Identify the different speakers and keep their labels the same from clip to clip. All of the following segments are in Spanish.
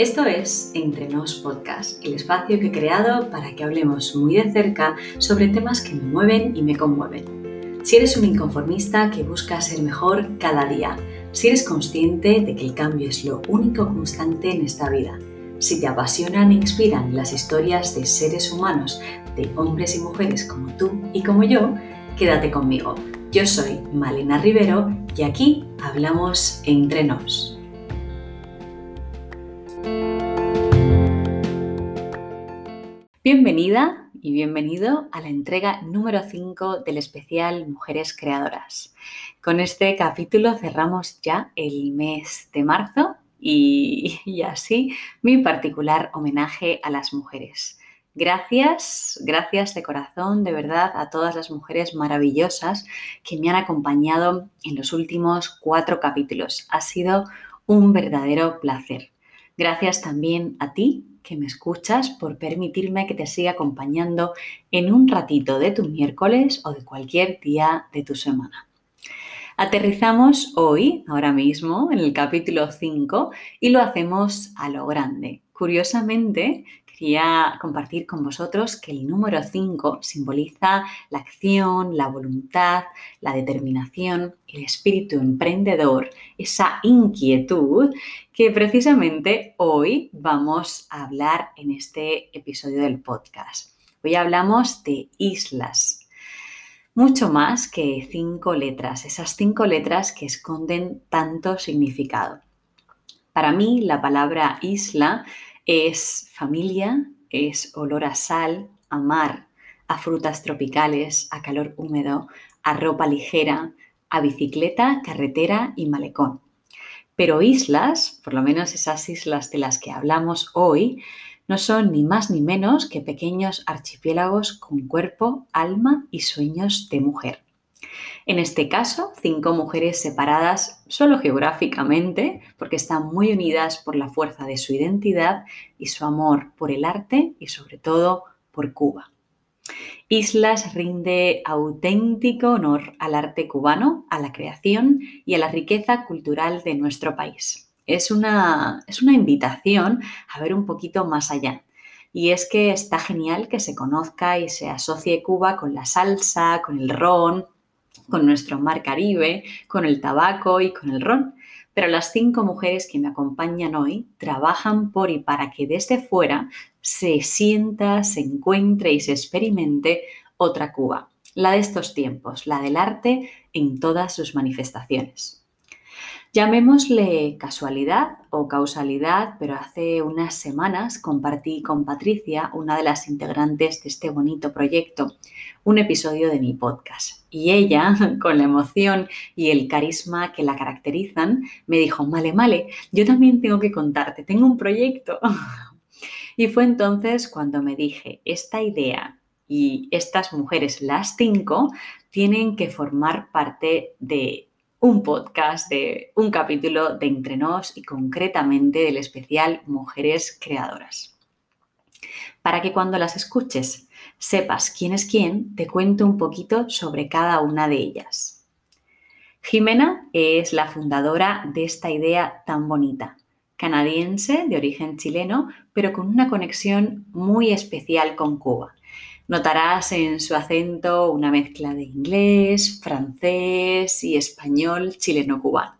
Speaker 1: Esto es Entre Nos Podcast, el espacio que he creado para que hablemos muy de cerca sobre temas que me mueven y me conmueven. Si eres un inconformista que busca ser mejor cada día, si eres consciente de que el cambio es lo único constante en esta vida, si te apasionan e inspiran las historias de seres humanos, de hombres y mujeres como tú y como yo, quédate conmigo. Yo soy Malena Rivero y aquí hablamos entre nos. Bienvenida y bienvenido a la entrega número 5 del especial Mujeres Creadoras. Con este capítulo cerramos ya el mes de marzo y, y así mi particular homenaje a las mujeres. Gracias, gracias de corazón, de verdad, a todas las mujeres maravillosas que me han acompañado en los últimos cuatro capítulos. Ha sido un verdadero placer. Gracias también a ti que me escuchas por permitirme que te siga acompañando en un ratito de tu miércoles o de cualquier día de tu semana. Aterrizamos hoy, ahora mismo, en el capítulo 5 y lo hacemos a lo grande. Curiosamente, quería compartir con vosotros que el número 5 simboliza la acción, la voluntad, la determinación, el espíritu emprendedor, esa inquietud que precisamente hoy vamos a hablar en este episodio del podcast. Hoy hablamos de islas. Mucho más que cinco letras, esas cinco letras que esconden tanto significado. Para mí, la palabra isla es familia, es olor a sal, a mar, a frutas tropicales, a calor húmedo, a ropa ligera, a bicicleta, carretera y malecón. Pero islas, por lo menos esas islas de las que hablamos hoy, no son ni más ni menos que pequeños archipiélagos con cuerpo, alma y sueños de mujer. En este caso, cinco mujeres separadas solo geográficamente, porque están muy unidas por la fuerza de su identidad y su amor por el arte y sobre todo por Cuba. Islas rinde auténtico honor al arte cubano, a la creación y a la riqueza cultural de nuestro país. Es una, es una invitación a ver un poquito más allá. Y es que está genial que se conozca y se asocie Cuba con la salsa, con el ron, con nuestro mar Caribe, con el tabaco y con el ron. Pero las cinco mujeres que me acompañan hoy trabajan por y para que desde fuera se sienta, se encuentre y se experimente otra Cuba, la de estos tiempos, la del arte en todas sus manifestaciones. Llamémosle casualidad o causalidad, pero hace unas semanas compartí con Patricia, una de las integrantes de este bonito proyecto, un episodio de mi podcast. Y ella, con la emoción y el carisma que la caracterizan, me dijo, Male, Male, yo también tengo que contarte, tengo un proyecto. Y fue entonces cuando me dije, esta idea y estas mujeres, las cinco, tienen que formar parte de un podcast, de un capítulo de Entre Nos y concretamente del especial Mujeres Creadoras. Para que cuando las escuches sepas quién es quién, te cuento un poquito sobre cada una de ellas. Jimena es la fundadora de esta idea tan bonita, canadiense de origen chileno, pero con una conexión muy especial con Cuba. Notarás en su acento una mezcla de inglés, francés y español chileno-cubano.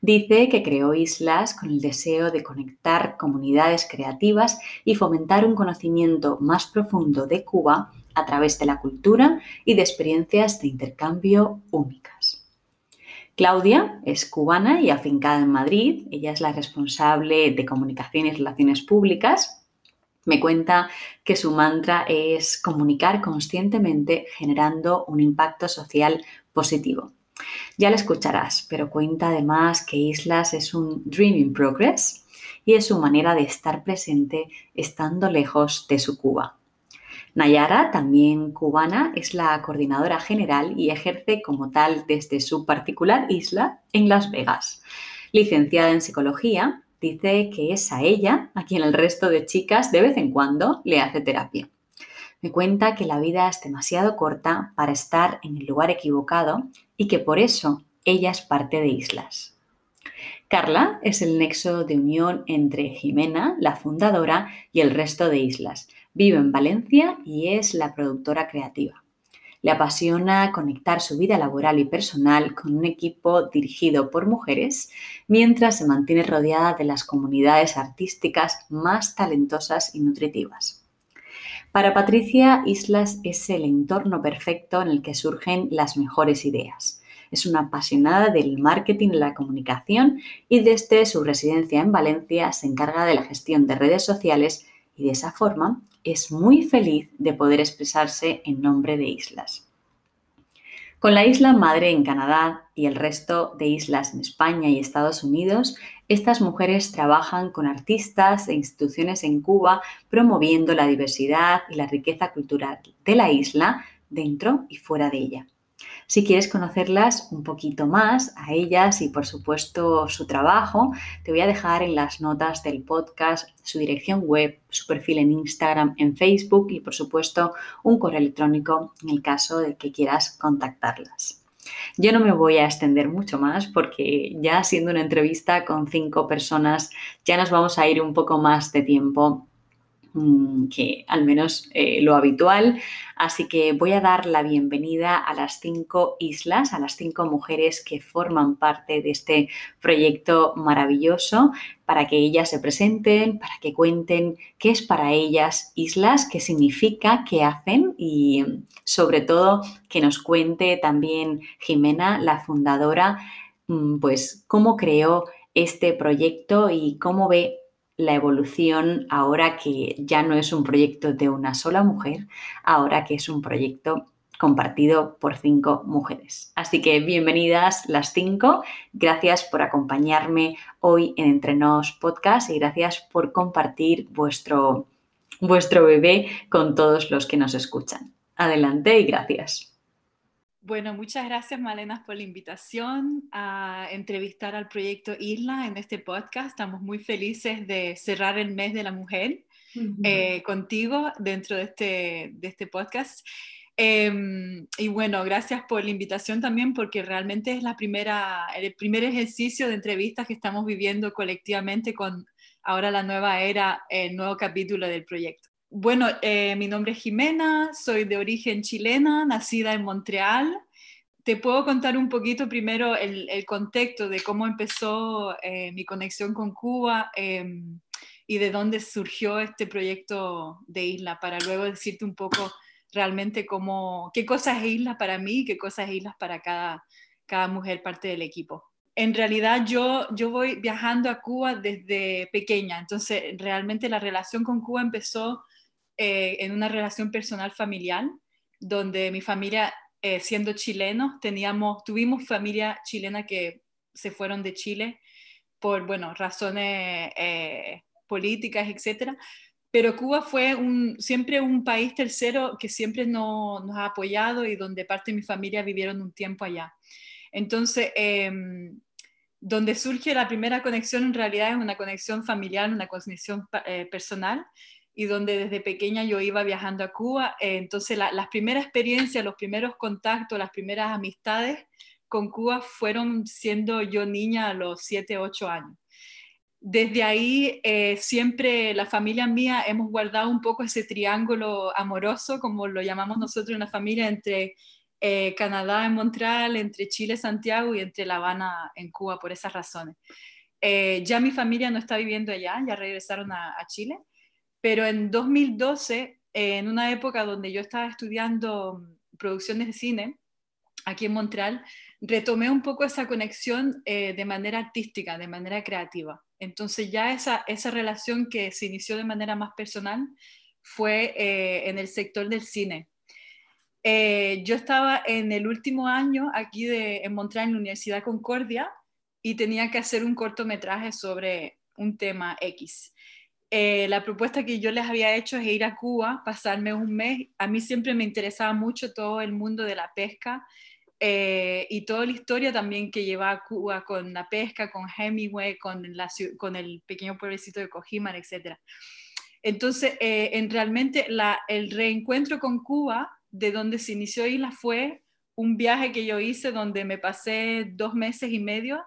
Speaker 1: Dice que creó islas con el deseo de conectar comunidades creativas y fomentar un conocimiento más profundo de Cuba a través de la cultura y de experiencias de intercambio únicas. Claudia es cubana y afincada en Madrid. Ella es la responsable de comunicación y relaciones públicas me cuenta que su mantra es comunicar conscientemente generando un impacto social positivo. Ya la escucharás, pero cuenta además que Islas es un dream in progress y es su manera de estar presente estando lejos de su Cuba. Nayara, también cubana, es la coordinadora general y ejerce como tal desde su particular isla en Las Vegas. Licenciada en psicología, dice que es a ella a quien el resto de chicas de vez en cuando le hace terapia. Me cuenta que la vida es demasiado corta para estar en el lugar equivocado y que por eso ella es parte de Islas. Carla es el nexo de unión entre Jimena, la fundadora, y el resto de islas. Vive en Valencia y es la productora creativa. Le apasiona conectar su vida laboral y personal con un equipo dirigido por mujeres, mientras se mantiene rodeada de las comunidades artísticas más talentosas y nutritivas. Para Patricia, Islas es el entorno perfecto en el que surgen las mejores ideas es una apasionada del marketing y la comunicación y desde su residencia en Valencia se encarga de la gestión de redes sociales y de esa forma es muy feliz de poder expresarse en nombre de islas. Con la isla madre en Canadá y el resto de islas en España y Estados Unidos, estas mujeres trabajan con artistas e instituciones en Cuba promoviendo la diversidad y la riqueza cultural de la isla dentro y fuera de ella. Si quieres conocerlas un poquito más, a ellas y por supuesto su trabajo, te voy a dejar en las notas del podcast su dirección web, su perfil en Instagram, en Facebook y por supuesto un correo electrónico en el caso de que quieras contactarlas. Yo no me voy a extender mucho más porque ya siendo una entrevista con cinco personas ya nos vamos a ir un poco más de tiempo que al menos eh, lo habitual. Así que voy a dar la bienvenida a las cinco islas, a las cinco mujeres que forman parte de este proyecto maravilloso, para que ellas se presenten, para que cuenten qué es para ellas islas, qué significa, qué hacen y sobre todo que nos cuente también Jimena, la fundadora, mm, pues cómo creó este proyecto y cómo ve la evolución ahora que ya no es un proyecto de una sola mujer, ahora que es un proyecto compartido por cinco mujeres. Así que bienvenidas las cinco. Gracias por acompañarme hoy en Entrenos Podcast y gracias por compartir vuestro, vuestro bebé con todos los que nos escuchan. Adelante y gracias.
Speaker 2: Bueno, muchas gracias Malena por la invitación a entrevistar al proyecto Isla en este podcast. Estamos muy felices de cerrar el mes de la mujer eh, contigo dentro de este, de este podcast. Em, y bueno, gracias por la invitación también porque realmente es la primera, el primer ejercicio de entrevistas que estamos viviendo colectivamente con ahora la nueva era, el nuevo capítulo del proyecto. Bueno, eh, mi nombre es Jimena, soy de origen chilena, nacida en Montreal. Te puedo contar un poquito primero el, contexto de cómo empezó eh, mi conexión con Cuba em, y de dónde surgió este proyecto de isla, para luego decirte un poco realmente cómo, qué cosas es isla para mí y qué cosas es islas para cada, cada mujer parte del equipo en realidad yo, yo voy viajando a Cuba desde pequeña, entonces realmente la relación con Cuba empezó eh, en una relación personal familiar, donde mi familia, eh, siendo chilenos, teníamos, tuvimos familia chilena que se fueron de Chile por, bueno, razones eh, políticas, etcétera. Pero Cuba fue un, siempre un país tercero que siempre nos ha apoyado y donde parte de mi familia vivieron un tiempo allá. Entonces, em, donde surge la primera conexión en realidad es una conexión familiar, una conexión personal, y donde desde pequeña yo iba viajando a Cuba. Eh, entonces las primeras experiencias, los primeros contactos, las primeras amistades con Cuba fueron siendo yo niña a los 7, 8 años. Desde ahí eh, siempre la familia mía hemos guardado un poco ese triángulo amoroso, como lo llamamos nosotros en la familia, entre eh, Canadá en Montreal, entre Chile, Santiago y entre La Habana en Cuba, por esas razones. ya mi familia no está viviendo allá, ya regresaron a Chile, pero en 2012, en una época donde yo estaba estudiando producciones de cine, aquí en Montreal, retomé un poco esa conexión eh, de manera artística, de manera creativa. Entonces ya esa, esa relación que se inició de manera más personal fue eh, en el sector del cine. Eh, yo estaba en el último año aquí de, en Montreal, en la Universidad Concordia, y tenía que hacer un cortometraje sobre un tema X. Eh, la propuesta que yo les había hecho es ir a Cuba, pasarme un mes. A mí siempre me interesaba mucho todo el mundo de la pesca eh, y toda la historia también que lleva a Cuba con la pesca, con Hemingway, con, el pequeño pueblecito de Cojimar, etc. Entonces, eh, en realmente el reencuentro con Cuba, de donde se inició Isla, fue un viaje que yo hice donde me pasé dos meses y medio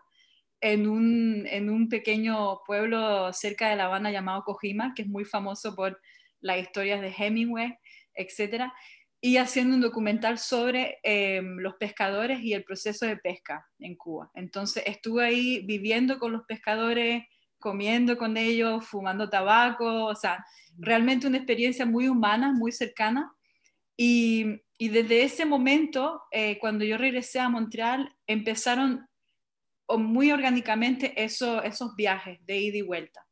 Speaker 2: en un, en un pequeño pueblo cerca de La Habana llamado Cojima, que es muy famoso por las historias de Hemingway, etc. Y haciendo un documental sobre em, los pescadores y el proceso de pesca en Cuba. Entonces estuve ahí viviendo con los pescadores, comiendo con ellos, fumando tabaco, o sea, realmente una experiencia muy humana, muy cercana. Y, y desde ese momento, eh, cuando yo regresé a Montreal, empezaron muy orgánicamente eso, esos viajes de ida y vuelta,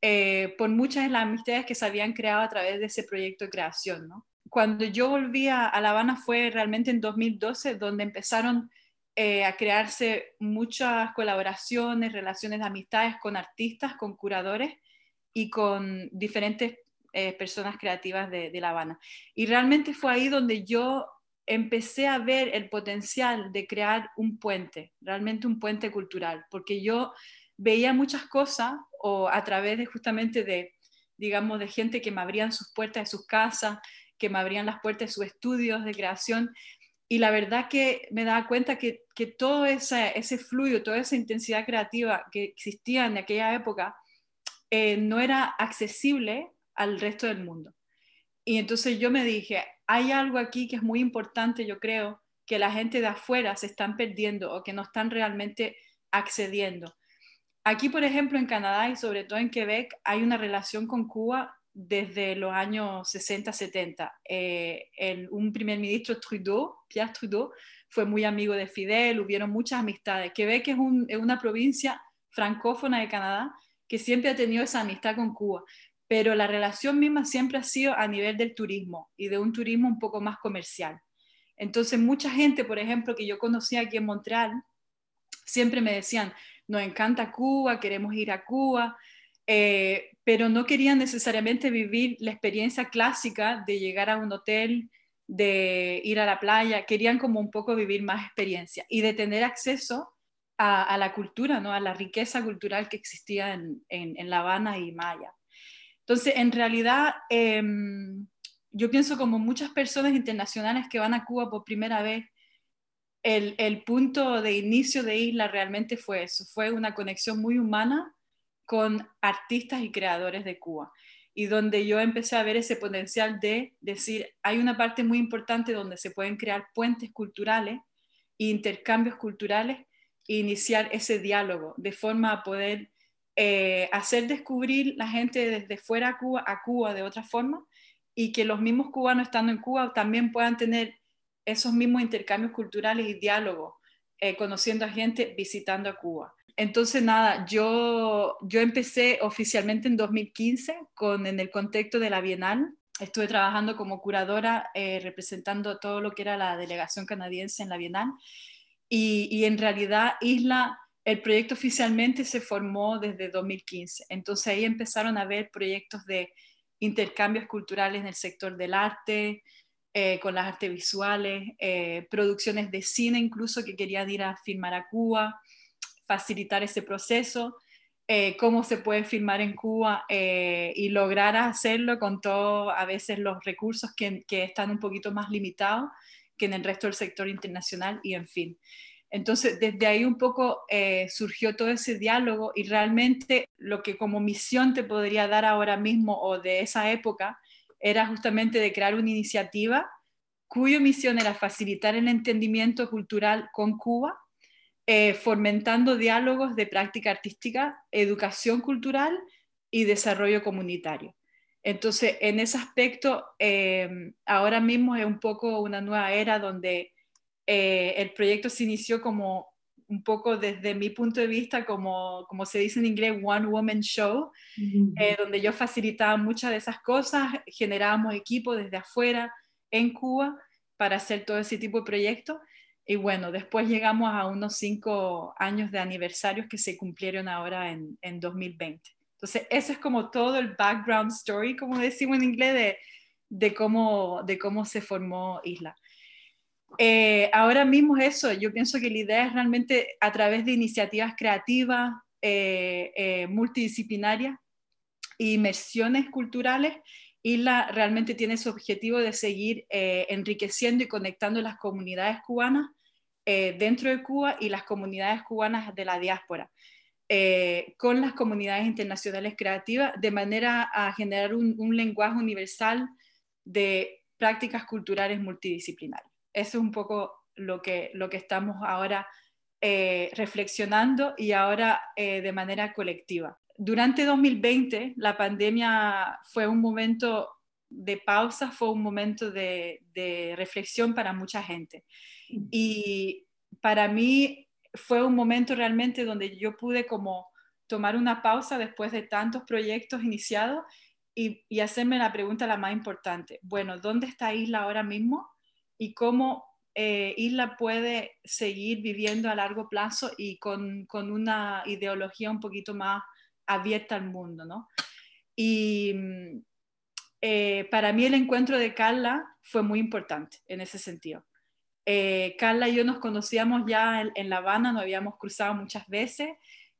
Speaker 2: eh, por muchas de las amistades que se habían creado a través de ese proyecto de creación. ¿no? Cuando yo volví a, La Habana fue realmente en 2012, donde empezaron eh, a crearse muchas colaboraciones, relaciones de amistades con artistas, con curadores y con diferentes eh, personas creativas de La Habana. Y realmente fue ahí donde yo empecé a ver el potencial de crear un puente, realmente un puente cultural, porque yo veía muchas cosas o a través de justamente de, digamos, de gente que me abrían sus puertas de sus casas, que me abrían las puertas de sus estudios de creación. Y la verdad que me daba cuenta que, todo ese, ese fluido, toda esa intensidad creativa que existía en aquella época, eh, no era accesible al resto del mundo. Y entonces yo me dije, hay algo aquí que es muy importante, yo creo, que la gente de afuera se están perdiendo o que no están realmente accediendo. Aquí, por ejemplo, en Canadá y sobre todo en Quebec, hay una relación con Cuba desde los años 60-70. Eh, un primer ministro Trudeau, Pierre Trudeau, fue muy amigo de Fidel, hubieron muchas amistades. Quebec es, es una provincia francófona de Canadá que siempre ha tenido esa amistad con Cuba pero la relación misma siempre ha sido a nivel del turismo y de un turismo un poco más comercial. Entonces, mucha gente, por ejemplo, que yo conocía aquí en Montreal, siempre me decían, nos encanta Cuba, queremos ir a Cuba, eh, pero no querían necesariamente vivir la experiencia clásica de llegar a un hotel, de ir a la playa, querían como un poco vivir más experiencia y de tener acceso a, la cultura, ¿no? a la riqueza cultural que existía en, en La Habana y Maya. Entonces, en realidad, em, yo pienso como muchas personas internacionales que van a Cuba por primera vez, el, punto de inicio de Isla realmente fue eso, fue una conexión muy humana con artistas y creadores de Cuba. Y donde yo empecé a ver ese potencial de decir, hay una parte muy importante donde se pueden crear puentes culturales intercambios culturales e iniciar ese diálogo de forma a poder eh, hacer descubrir la gente desde fuera a Cuba, a Cuba de otra forma y que los mismos cubanos estando en Cuba también puedan tener esos mismos intercambios culturales y diálogos, eh, conociendo a gente, visitando a Cuba. Entonces, nada, yo, yo empecé oficialmente en 2015 con, en el contexto de la Bienal. Estuve trabajando como curadora, eh, representando todo lo que era la delegación canadiense en la Bienal. Y, y en realidad, Isla el proyecto oficialmente se formó desde 2015, entonces ahí empezaron a haber proyectos de intercambios culturales en el sector del arte, eh, con las artes visuales, eh, producciones de cine incluso que querían ir a filmar a Cuba, facilitar ese proceso, eh, cómo se puede filmar en Cuba y lograr hacerlo con todos a veces los recursos que, que están un poquito más limitados que en el resto del sector internacional y en fin. Entonces, desde ahí un poco eh, surgió todo ese diálogo y realmente lo que como misión te podría dar ahora mismo o de esa época era justamente de crear una iniciativa cuya misión era facilitar el entendimiento cultural con Cuba, eh, fomentando diálogos de práctica artística, educación cultural y desarrollo comunitario. Entonces, en ese aspecto, eh, ahora mismo es un poco una nueva era donde eh, el proyecto se inició como un poco desde mi punto de vista, como, como se dice en inglés, One Woman Show, eh, donde yo facilitaba muchas de esas cosas, generábamos equipos desde afuera en Cuba para hacer todo ese tipo de proyectos. Y bueno, después llegamos a unos cinco años de aniversarios que se cumplieron ahora en, en 2020. Entonces, ese es como todo el background story, como decimos en inglés, de, de, cómo, de cómo se formó Isla. Eh, ahora mismo es eso, yo pienso que la idea es realmente a través de iniciativas creativas, eh, eh, multidisciplinarias e inmersiones culturales, ISLA realmente tiene su objetivo de seguir enriqueciendo y conectando las comunidades cubanas eh, dentro de Cuba y las comunidades cubanas de la diáspora. Eh, con las comunidades internacionales creativas de manera a generar un, lenguaje universal de prácticas culturales multidisciplinares. Es un poco lo que, lo que estamos ahora eh, reflexionando y ahora eh, de manera colectiva. Durante 2020, la pandemia fue un momento de pausa, fue un momento de, reflexión para mucha gente. Y para mí fue un momento realmente donde yo pude como tomar una pausa después de tantos proyectos iniciados y, hacerme la pregunta la más importante. Bueno, ¿dónde está Isla ahora mismo? Y cómo eh, Isla puede seguir viviendo a largo plazo y con, una ideología un poquito más abierta al mundo, ¿no? Y mm, eh, para mí el encuentro de Carla fue muy importante en ese sentido. Eh, Carla y yo nos conocíamos ya en, La Habana, nos habíamos cruzado muchas veces.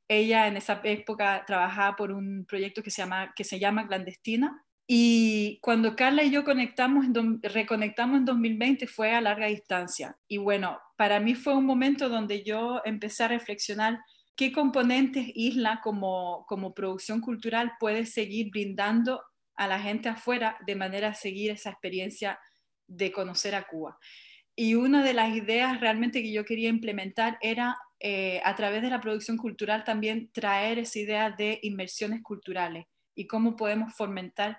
Speaker 2: Ella en esa época trabajaba por un proyecto que se llama, que se llama Clandestina. Y cuando Carla y yo conectamos, reconectamos en 2020 fue a larga distancia. Y bueno, para mí fue un momento donde yo empecé a reflexionar qué componentes Isla como, como producción cultural puede seguir brindando a la gente afuera de manera a seguir esa experiencia de conocer a Cuba. Y una de las ideas realmente que yo quería implementar era eh, a través de la producción cultural también traer esa idea de inmersiones culturales y cómo podemos fomentar,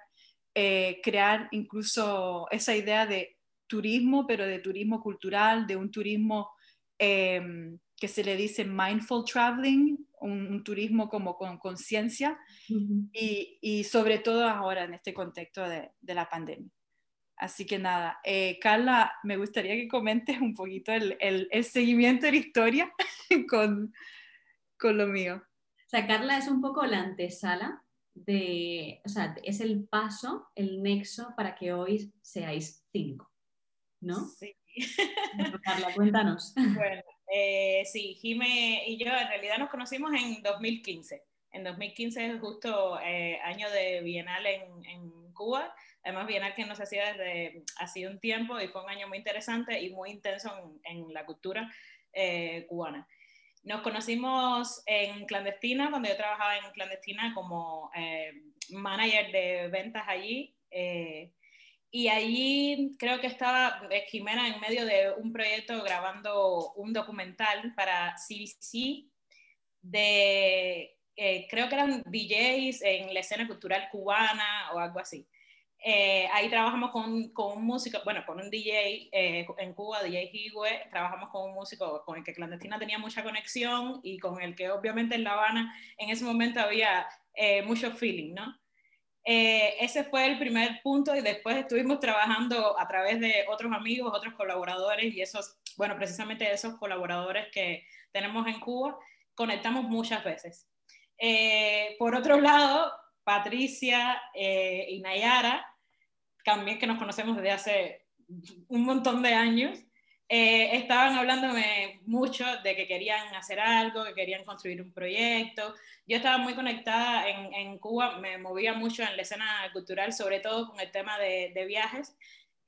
Speaker 2: eh, crear incluso esa idea de turismo, pero de turismo cultural, de un turismo em, que se le dice mindful traveling, un, turismo como con conciencia y, y, sobre todo ahora en este contexto de la pandemia. Así que nada, eh, Carla, me gustaría que comentes un poquito el, seguimiento de la historia con, con, lo mío.
Speaker 1: O sea, Carla es un poco la antesala de, o sea, es el paso, el nexo para que hoy seáis cinco, ¿no?
Speaker 3: Sí.
Speaker 1: Carla, cuéntanos.
Speaker 3: Bueno, eh, sí, Jime y yo en realidad nos conocimos en 2015. En 2015 es justo eh, año de Bienal en, en Cuba Además, Bienal que nos hacía desde hace un tiempo y fue un año muy interesante y muy intenso en, la cultura eh, cubana. Nos conocimos en Clandestina, cuando yo trabajaba en Clandestina como eh, manager de ventas allí. Eh, y allí creo que estaba Jimena en medio de un proyecto grabando un documental para CBC de, creo que eran DJs en la escena cultural cubana o algo así. Eh, ahí trabajamos con, con, un músico, bueno, con un DJ eh, en Cuba, DJ Higüe, trabajamos con un músico con el que Clandestina tenía mucha conexión y con el que obviamente en La Habana en ese momento había eh, mucho feeling, ¿no? ese fue el primer punto y después estuvimos trabajando a través de otros amigos, otros colaboradores y esos, bueno, precisamente esos colaboradores que tenemos en Cuba, conectamos muchas veces. por otro lado, Patricia y Nayara también que nos conocemos desde hace un montón de años, eh, estaban hablándome mucho de que querían hacer algo, que querían construir un proyecto. Yo estaba muy conectada en, en Cuba, me movía mucho en la escena cultural, sobre todo con el tema de, de viajes.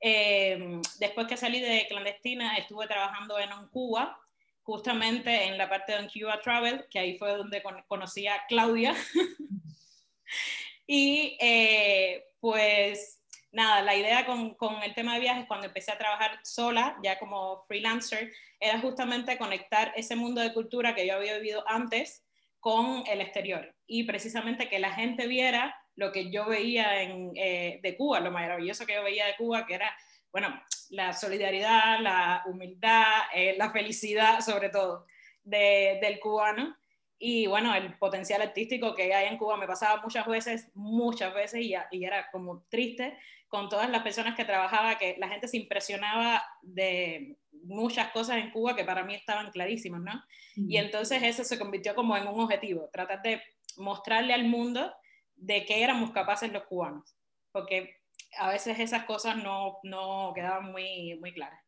Speaker 3: Eh, después que salí de clandestina, estuve trabajando en un Cuba, justamente en la parte de Cuba Travel, que ahí fue donde conocí a Claudia. y eh, pues nada, la idea con, con, el tema de viajes, cuando empecé a trabajar sola, ya como freelancer, era justamente conectar ese mundo de cultura que yo había vivido antes con el exterior. Y precisamente que la gente viera lo que yo veía en, eh, de Cuba, lo maravilloso que yo veía de Cuba, que era, bueno, la solidaridad, la humildad, eh, la felicidad sobre todo de, del cubano. Y bueno, el potencial artístico que hay en Cuba me pasaba muchas veces, muchas veces y, y, era como triste con todas las personas que trabajaba, que la gente se impresionaba de muchas cosas en Cuba que para mí estaban clarísimas, ¿no? Y entonces eso se convirtió como en un objetivo, tratar de mostrarle al mundo de qué éramos capaces los cubanos, porque a veces esas cosas no, no quedaban muy, muy claras.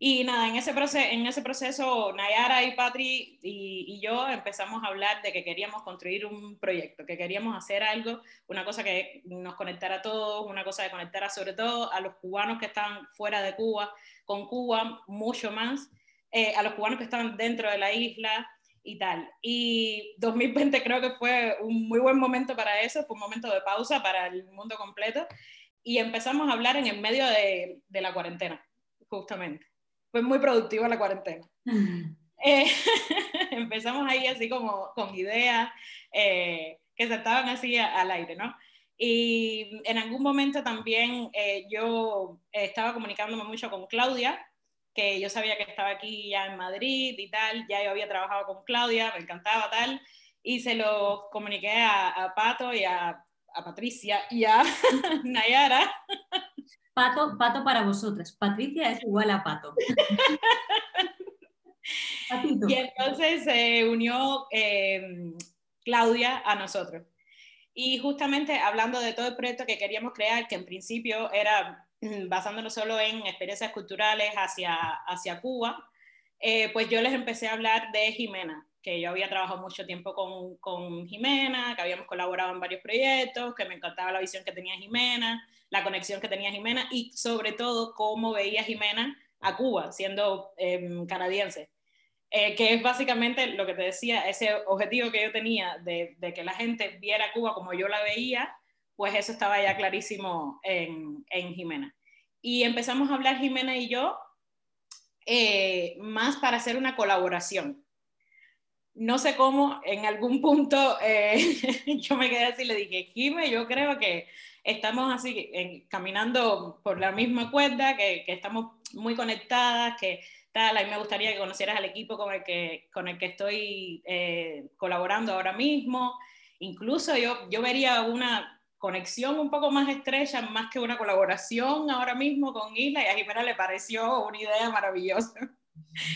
Speaker 3: Y nada, en ese, proceso, en ese proceso Nayara y Patri y, y, yo empezamos a hablar de que queríamos construir un proyecto, que queríamos hacer algo, una cosa que nos conectara a todos, una cosa que conectara sobre todo a los cubanos que estaban fuera de Cuba, con Cuba mucho más, eh, a los cubanos que estaban dentro de la isla y tal. Y 2020 creo que fue un muy buen momento para eso, fue un momento de pausa para el mundo completo y empezamos a hablar en el medio de, de la cuarentena, justamente. Fue muy productiva la cuarentena. Eh, empezamos ahí así como con ideas eh, que se estaban así al aire, ¿no? Y en algún momento también eh, yo estaba comunicándome mucho con Claudia, que yo sabía que estaba aquí ya en Madrid y tal, ya yo había trabajado con Claudia, me encantaba tal, y se lo comuniqué a, Pato y a, a, Patricia y a Nayara.
Speaker 1: Pato, Pato para vosotras, Patricia es igual a Pato.
Speaker 3: y entonces se unió eh, Claudia a nosotros. Y justamente hablando de todo el proyecto que queríamos crear, que en principio era Mm, basándonos solo en experiencias culturales hacia, hacia Cuba, eh, pues yo les empecé a hablar de Jimena, que yo había trabajado mucho tiempo con, con, Jimena, que habíamos colaborado en varios proyectos, que me encantaba la visión que tenía Jimena, la conexión que tenía Jimena y sobre todo cómo veía Jimena a Cuba, siendo em, canadiense. Eh, que es básicamente lo que te decía, ese objetivo que yo tenía de, que la gente viera Cuba como yo la veía, pues eso estaba ya clarísimo en, en Jimena. Y empezamos a hablar Jimena y yo eh, más para hacer una colaboración. No sé cómo, en algún punto eh, yo me quedé así le dije, Jimena, yo creo que estamos así caminando por la misma cuerda, que, que, estamos muy conectadas, que tal, a mí me gustaría que conocieras al equipo con el que, con el que estoy eh, colaborando ahora mismo. Incluso yo, yo vería una, conexión un poco más estrecha, más que una colaboración ahora mismo con Isla, y a Jimena le pareció una idea maravillosa.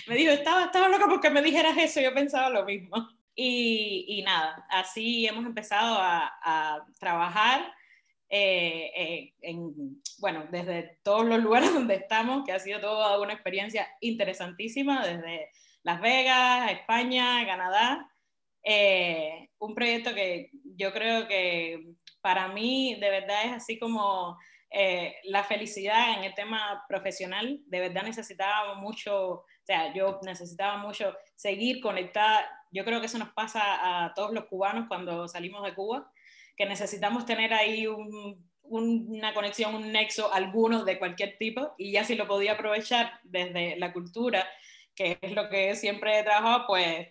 Speaker 3: Me dijo, estaba, estaba loca porque me dijeras eso, yo pensaba lo mismo. Y, y nada, así hemos empezado a, a trabajar. Eh, eh, en, bueno, desde todos los lugares donde estamos, que ha sido toda una experiencia interesantísima, desde Las Vegas, España, Canadá, eh, un proyecto que yo creo que para mí de verdad es así como eh, la felicidad en el tema profesional, de verdad necesitaba mucho, sea, yo necesitaba mucho seguir conectada, yo creo que eso nos pasa a todos los cubanos cuando salimos de Cuba, que necesitamos tener ahí una conexión, un nexo, alguno de cualquier tipo, y ya si lo podía aprovechar desde la cultura, que es lo que siempre he trabajado, pues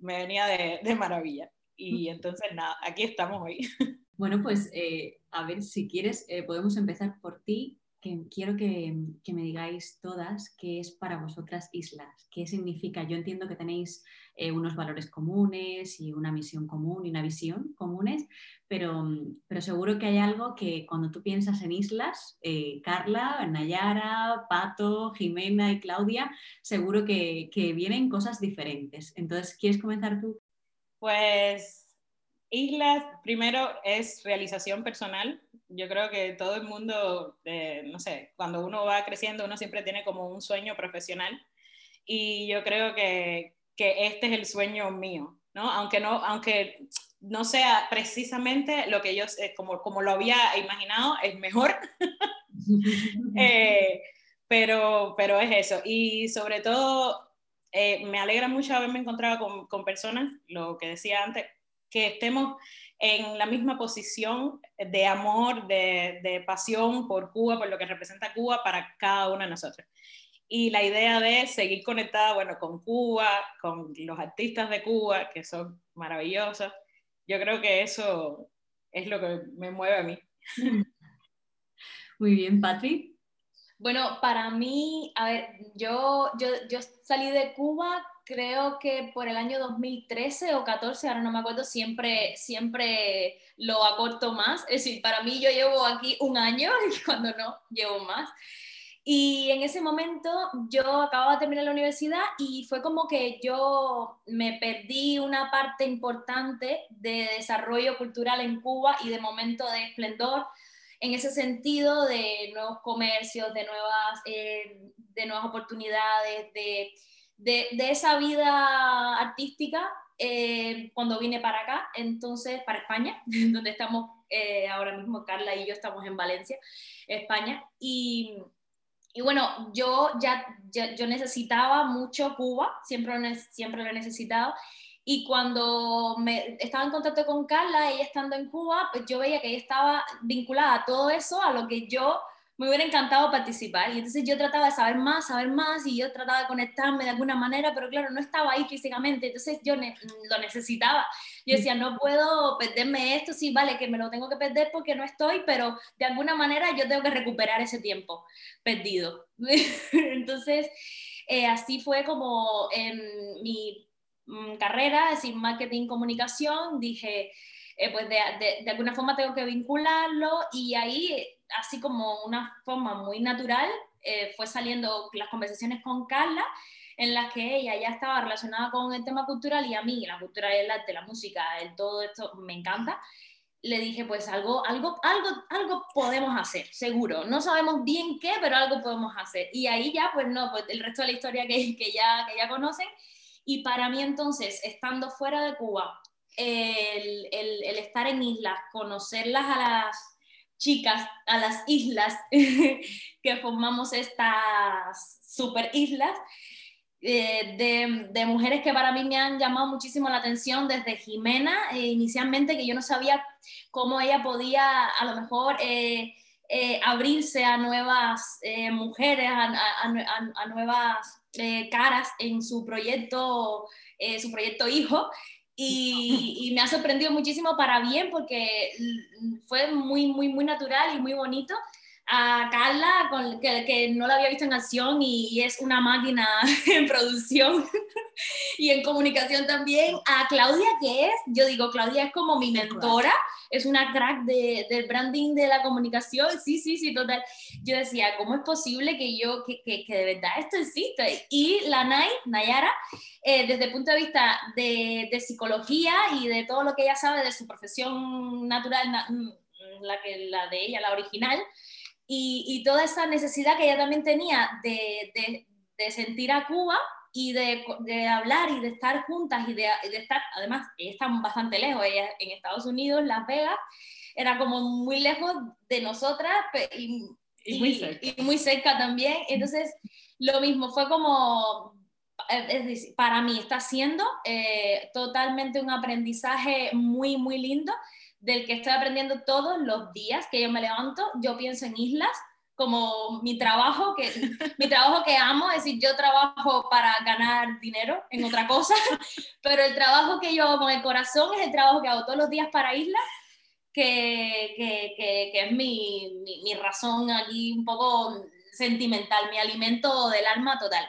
Speaker 3: me venía de, de maravilla. Y entonces, nada, aquí estamos hoy.
Speaker 1: Bueno, pues eh, a ver, si quieres, eh, podemos empezar por ti, quiero que, me digáis todas qué es para vosotras islas, qué significa. Yo entiendo que tenéis eh, unos valores comunes y una misión común y una visión comunes, pero, pero seguro que hay algo que cuando tú piensas en islas, Carla, Nayara, Pato, Jimena y Claudia, seguro que, que vienen cosas diferentes. Entonces, ¿quieres comenzar tú?
Speaker 3: Pues Islas, primero, es realización personal. Yo creo que todo el mundo, eh, no sé, cuando uno va creciendo, uno siempre tiene como un sueño profesional. Y yo creo que, que este es el sueño mío, ¿no? Aunque no, aunque no sea precisamente lo que yo, eh, como, como lo había imaginado, es mejor. eh, pero, pero es eso. Y sobre todo, eh, me alegra mucho haberme encontrado con, con personas, lo que decía antes, que estemos en la misma posición de amor, de, pasión por Cuba, por lo que representa Cuba para cada uno de nosotros. Y la idea de seguir conectada, bueno, con Cuba, con los artistas de Cuba, que son maravillosos, yo creo que eso es lo que me mueve a mí.
Speaker 1: Muy bien, Patri.
Speaker 4: Bueno, para mí, a ver, yo, yo, yo salí de Cuba creo que por el año 2013 o 14, ahora no me acuerdo, siempre, siempre lo acorto más. Es decir, para mí yo llevo aquí un año y cuando no, llevo más. Y en ese momento yo acababa de terminar la universidad y fue como que yo me perdí una parte importante de desarrollo cultural en Cuba y de momento de esplendor en ese sentido de nuevos comercios, de nuevas, eh, de nuevas oportunidades, de de, esa vida artística eh, cuando vine para acá, entonces para España, donde estamos eh, ahora mismo, Carla y yo estamos en Valencia, España, y, y bueno, yo ya, yo necesitaba mucho Cuba, siempre, siempre lo he necesitado. Y cuando me estaba en contacto con Carla, ella estando en Cuba, pues yo veía que ella estaba vinculada a todo eso, a lo que yo me hubiera encantado participar. Y entonces yo trataba de saber más, saber más, y yo trataba de conectarme de alguna manera, pero claro, no estaba ahí físicamente, entonces yo lo necesitaba. Yo decía, no puedo perderme esto, sí, vale, que me lo tengo que perder porque no estoy, pero de alguna manera yo tengo que recuperar ese tiempo perdido. entonces, eh, así fue como en mi mm, carrera, sin marketing comunicación, dije, eh, pues de, de, de, alguna forma tengo que vincularlo y ahí así como una forma muy natural, eh, fue saliendo las conversaciones con Carla, en las que ella ya estaba relacionada con el tema cultural y a mí, la cultura y el arte, la música, el todo esto me encanta. Le dije, pues algo, algo, algo, algo podemos hacer, seguro. No sabemos bien qué, pero algo podemos hacer. Y ahí ya, pues no, pues el resto de la historia que, que ya, que ya conocen. Y para mí entonces, estando fuera de Cuba, el, el, el estar en islas, conocerlas a las chicas a las islas que formamos estas super islas. Eh, de, mujeres que para mí me han llamado muchísimo la atención desde Jimena, eh, inicialmente que yo no sabía cómo ella podía a lo mejor eh, abrirse a nuevas mujeres, a, a nuevas caras en su proyecto, su proyecto hijo, y, me ha sorprendido muchísimo para bien porque fue muy, muy, muy natural y muy bonito. A Carla, con, que, que, no la había visto en acción y, es una máquina en producción y en comunicación también. A Claudia, que es, yo digo, Claudia es como mi mentora, es una crack de, del branding de la comunicación. Sí, sí, sí, total. Yo decía, ¿cómo es posible que yo, que, que, que de verdad esto existe? Y la Nay, Nayara, eh, desde el punto de vista de, de, psicología y de todo lo que ella sabe de su profesión natural, mm, la, que, la de ella, la original, y, y toda esa necesidad que ella también tenía de, de, de sentir a Cuba y de, de, hablar y de estar juntas y de, de estar, además, ella está bastante lejos, ella en Estados Unidos, Las Vegas, era como muy lejos de nosotras y, y, muy, cerca. y muy cerca también, entonces lo mismo, fue como eh, es decir, para mí está siendo eh, totalmente un aprendizaje muy, muy lindo del que estoy aprendiendo todos los días que yo me levanto. Yo pienso en islas como mi trabajo, que, mi trabajo que amo, es decir, yo trabajo para ganar dinero en otra cosa, pero el trabajo que yo hago con el corazón es el trabajo que hago todos los días para islas, que, que, que, que es mi, mi, mi razón aquí un poco sentimental, mi alimento del alma total.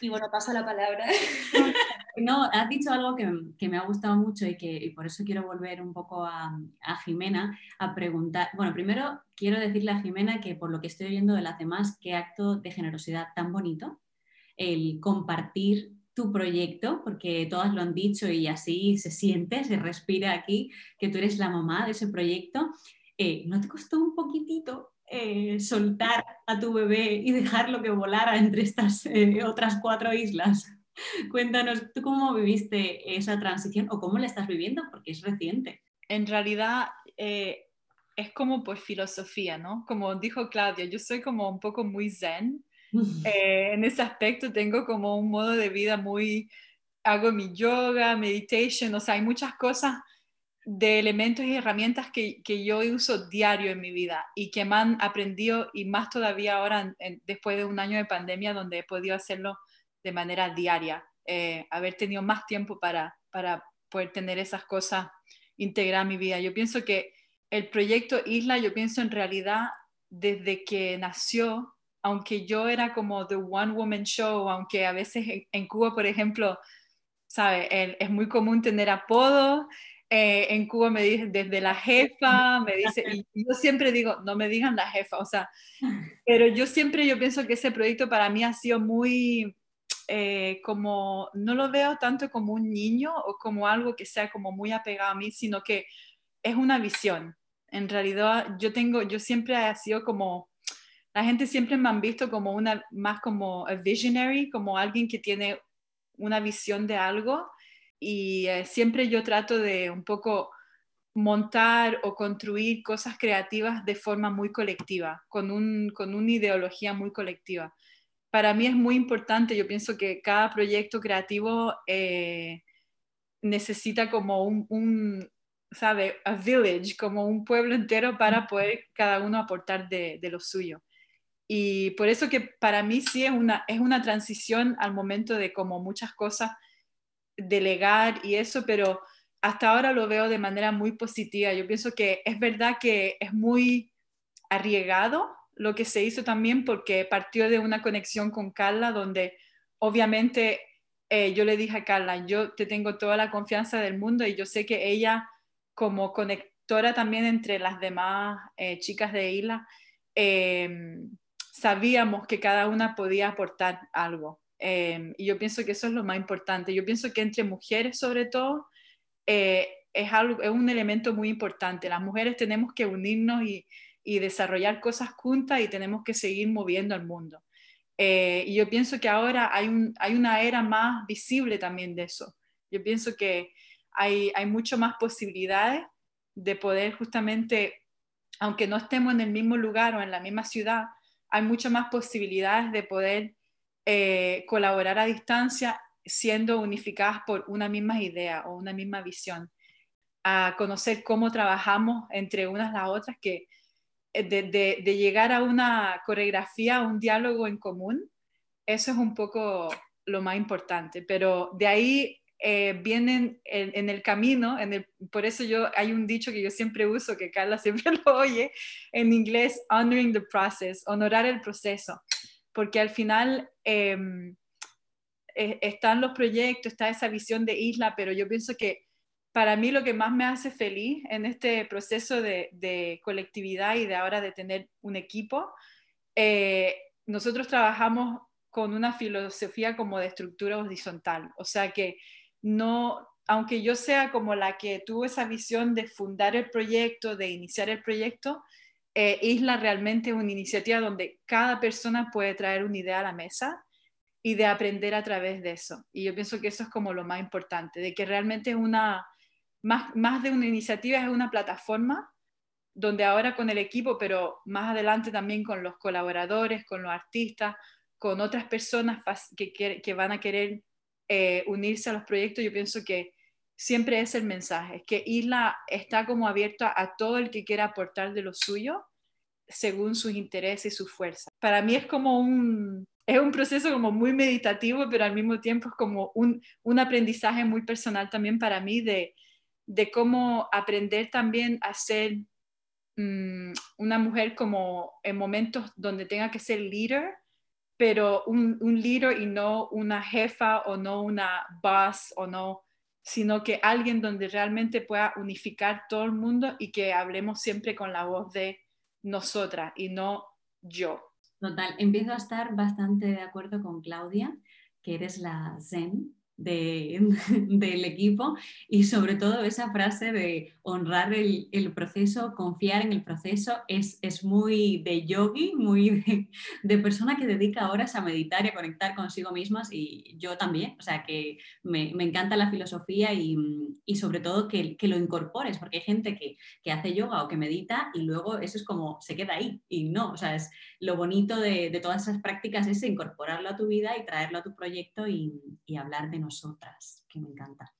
Speaker 4: Y bueno, paso la palabra.
Speaker 1: No, has dicho algo que, que me ha gustado mucho y que por eso quiero volver un poco a, a, Jimena a preguntar. Bueno, primero quiero decirle a Jimena que por lo que estoy oyendo de las demás, qué acto de generosidad tan bonito el compartir tu proyecto, porque todas lo han dicho y así se siente, se respira aquí, que tú eres la mamá de ese proyecto. Eh, ¿No te costó un poquitito eh, soltar a tu bebé y dejarlo que volara entre estas eh, otras cuatro islas. Cuéntanos, ¿tú cómo viviste esa transición o cómo la estás viviendo? Porque es reciente.
Speaker 2: En realidad eh, es como pues filosofía, ¿no? Como dijo Claudia, yo soy como un poco muy zen. Eh, en ese aspecto tengo como un modo de vida muy, hago mi yoga, meditation, o sea, hay muchas cosas de elementos y herramientas que, que, yo uso diario en mi vida y que me han aprendido y más todavía ahora después de un año de pandemia donde he podido hacerlo de manera diaria, eh, haber tenido más tiempo para, para poder tener esas cosas integradas en mi vida. Yo pienso que el proyecto Isla, yo pienso en realidad desde que nació, aunque yo era como The One Woman Show, aunque a veces en, en Cuba, por ejemplo, ¿sabe? es muy común tener apodos eh, en Cuba me dicen desde la jefa, me dice, y yo siempre digo, no me digan la jefa, o sea, pero yo siempre yo pienso que ese proyecto para mí ha sido muy, eh, como, no lo veo tanto como un niño o como algo que sea como muy apegado a mí, sino que es una visión. En realidad yo tengo, yo siempre he sido como, la gente siempre me han visto como una, más como a visionary, como alguien que tiene una visión de algo y eh, siempre yo trato de un poco montar o construir cosas creativas de forma muy colectiva, con, un, con una ideología muy colectiva. Para mí es muy importante, yo pienso que cada proyecto creativo eh, necesita como un, un, ¿sabe? A village, como un pueblo entero para poder cada uno aportar de, de, lo suyo. Y por eso que para mí sí es una, es una transición al momento de como muchas cosas delegar y eso, pero hasta ahora lo veo de manera muy positiva. Yo pienso que es verdad que es muy arriesgado lo que se hizo también porque partió de una conexión con Carla donde obviamente eh, yo le dije a Carla, yo te tengo toda la confianza del mundo y yo sé que ella como conectora también entre las demás eh, chicas de Isla, em, sabíamos que cada una podía aportar algo. Em, y yo pienso que eso es lo más importante. Yo pienso que entre mujeres sobre todo, eh, es, algo, es un elemento muy importante. Las mujeres tenemos que unirnos y, y desarrollar cosas juntas y tenemos que seguir moviendo al mundo. Eh, y yo pienso que ahora hay, un, hay una era más visible también de eso. Yo pienso que hay, hay mucho más posibilidades de poder justamente, aunque no estemos en el mismo lugar o en la misma ciudad, hay muchas más posibilidades de poder eh, colaborar a distancia siendo unificadas por una misma idea o una misma visión, a conocer cómo trabajamos entre unas las otras, que eh, de, llegar a una coreografía, a un diálogo en común, eso es un poco lo más importante, pero de ahí eh, vienen en, el camino, en el, por eso yo hay un dicho que yo siempre uso, que Carla siempre lo oye en inglés, honoring the process, honorar el proceso, porque al final em, eh, están los proyectos, está esa visión de isla, pero yo pienso que para mí lo que más me hace feliz en este proceso de, colectividad y de ahora de tener un equipo, eh, nosotros trabajamos con una filosofía como de estructura horizontal, o sea que no, aunque yo sea como la que tuvo esa visión de fundar el proyecto, de iniciar el proyecto, eh, Isla realmente es una iniciativa donde cada persona puede traer una idea a la mesa y de aprender a través de eso. Y yo pienso que eso es como lo más importante, de que realmente es una, más, más de una iniciativa, es una plataforma donde ahora con el equipo, pero más adelante también con los colaboradores, con los artistas, con otras personas que, van a querer eh, unirse a los proyectos, yo pienso que siempre es el mensaje, que Isla está como abierta a todo el que quiera aportar de lo suyo según sus intereses y sus fuerzas. Para mí es como un, es un proceso como muy meditativo, pero al mismo tiempo es como un, un aprendizaje muy personal también para mí de, de cómo aprender también a ser mm, una mujer como en momentos donde tenga que ser líder, pero un, un líder y no una jefa o no una boss o no, sino que alguien donde realmente pueda unificar todo el mundo y que hablemos siempre con la voz de nosotras y no yo.
Speaker 1: Total, empiezo a estar bastante de acuerdo con Claudia, que eres la Zen de, del equipo y sobre todo esa frase de honrar el, proceso, confiar en el proceso, es, es muy de yogi, muy de, persona que dedica horas a meditar y a conectar consigo mismas y yo también, o sea que me, me encanta la filosofía y, y sobre todo que, que, lo incorpores, porque hay gente que, que, hace yoga o que medita y luego eso es como se queda ahí y no, o sea, es lo bonito de, de todas esas prácticas es incorporarlo a tu vida y traerlo a tu proyecto y, y hablar de nosotras, que me encanta.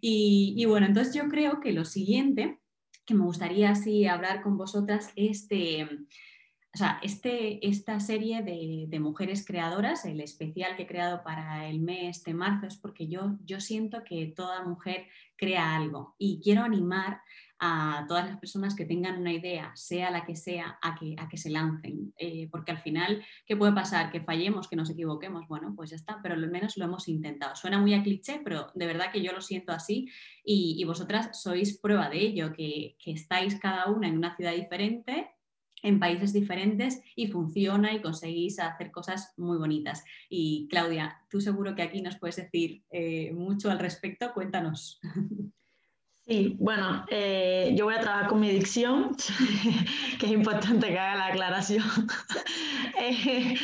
Speaker 1: Y, bueno, entonces yo creo que lo siguiente que me gustaría así hablar con vosotras es o sea, este, esta serie de, de, mujeres creadoras, el especial que he creado para el mes de marzo, es porque yo, yo siento que toda mujer crea algo y quiero animar a todas las personas que tengan una idea, sea la que sea, a que, a que se lancen. Eh, porque al final, ¿qué puede pasar? Que fallemos, que nos equivoquemos. Bueno, pues ya está, pero al menos lo hemos intentado. Suena muy a cliché, pero de verdad que yo lo siento así y, vosotras sois prueba de ello, que, que estáis cada una en una ciudad diferente en países diferentes y funciona y conseguís hacer cosas muy bonitas. Y Claudia, tú seguro que aquí nos puedes decir eh, mucho al respecto, cuéntanos.
Speaker 5: Sí, bueno, eh, yo voy a trabajar con mi dicción, que es importante que haga la aclaración. Eh,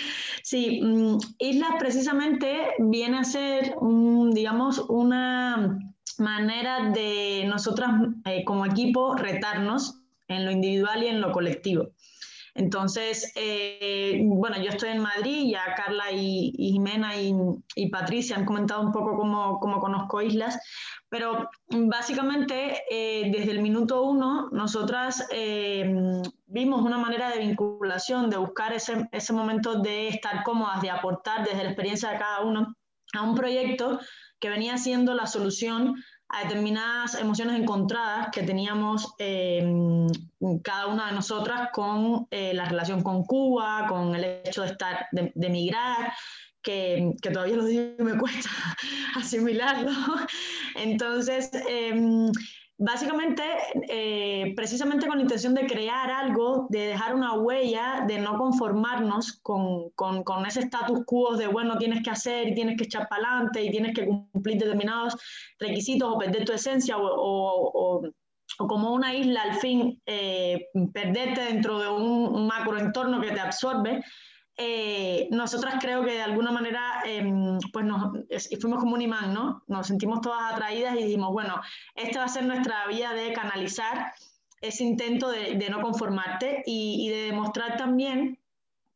Speaker 5: Sí, mm, Islas precisamente viene a ser, digamos, una manera de nosotras eh, como equipo retarnos en lo individual y en lo colectivo. Entonces, eh, bueno, yo estoy en Madrid, ya Carla y, Jimena y, Patricia han comentado un poco cómo, cómo conozco Islas, pero básicamente eh, desde el minuto uno nosotras vimos una manera de vinculación, de buscar ese, ese momento de estar cómodas, de aportar desde la experiencia de cada uno a un proyecto que venía siendo la solución a determinadas emociones encontradas que teníamos eh, cada una de nosotras con eh, la relación con Cuba, con el hecho de estar, de, emigrar, que, que, todavía lo digo me cuesta asimilarlo. Entonces, em, básicamente, eh, precisamente con la intención de crear algo, de dejar una huella, de no conformarnos con, con, con ese status quo de, bueno, tienes que hacer y tienes que echar para adelante y tienes que cumplir determinados requisitos o perder tu esencia o, o, como una isla al fin, eh, perderte dentro de un macroentorno que te absorbe, eh, nosotras creo que de alguna manera em, pues nos, fuimos como un imán, ¿no? Nos sentimos todas atraídas y dijimos, bueno, esta va a ser nuestra vía de canalizar ese intento de, no conformarte y, de demostrar también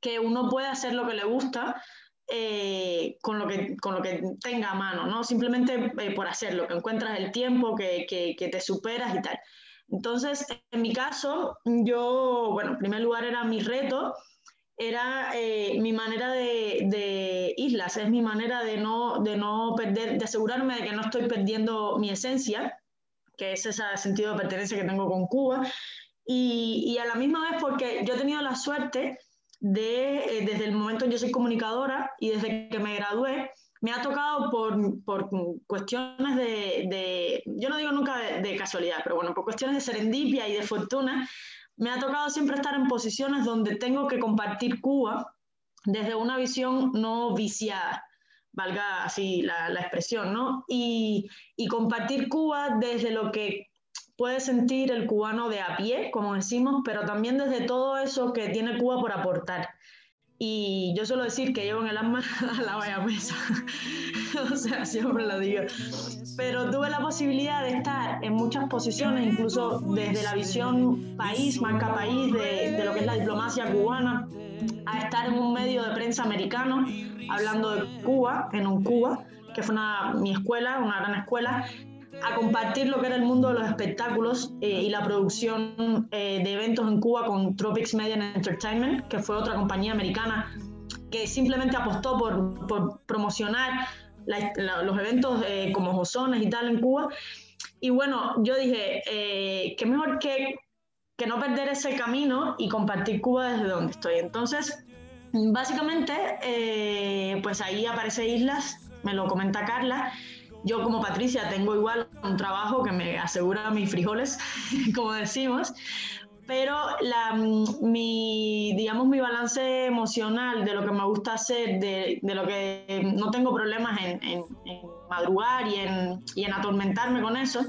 Speaker 5: que uno puede hacer lo que le gusta eh, con, lo que, con lo que tenga a mano, ¿no? Simplemente eh, por hacerlo, que encuentras el tiempo, que, que, que te superas y tal. Entonces, en mi caso, yo, bueno, en primer lugar era mi reto, era eh, mi manera de, islas, es mi manera de no, de no perder, de asegurarme de que no estoy perdiendo mi esencia, que es ese sentido de pertenencia que tengo con Cuba, y, a la misma vez porque yo he tenido la suerte de, eh, desde el momento en que soy comunicadora y desde que me gradué, me ha tocado por, por cuestiones de, de, yo no digo nunca de, de, casualidad, pero bueno, por cuestiones de serendipia y de fortuna, me ha tocado siempre estar en posiciones donde tengo que compartir Cuba desde una visión no viciada, valga así la, expresión, ¿no? Y, compartir Cuba desde lo que puede sentir el cubano de a pie, como decimos, pero también desde todo eso que tiene Cuba por aportar. Y yo suelo decir que llevo en el alma a la vaya mesa. o sea, siempre lo digo. Pero tuve la posibilidad de estar en muchas posiciones, incluso desde la visión país, marca país, de, de lo que es la diplomacia cubana, a estar en un medio de prensa americano, hablando de Cuba, en un Cuba, que fue una, mi escuela, una gran escuela, a compartir lo que era el mundo de los espectáculos eh, y la producción eh, de eventos en Cuba con Tropics Media Entertainment, que fue otra compañía americana que simplemente apostó por, por promocionar los eventos eh, como Josones y tal en Cuba. Y bueno, yo dije, qué mejor que, que no perder ese camino y compartir Cuba desde donde estoy. Entonces, básicamente, pues ahí aparece Islas, me lo comenta Carla, yo como Patricia tengo igual un trabajo que me asegura mis frijoles, como decimos, pero la, mi, digamos, mi balance emocional de lo que me gusta hacer, de, lo que no tengo problemas en, madrugar y en, atormentarme con eso,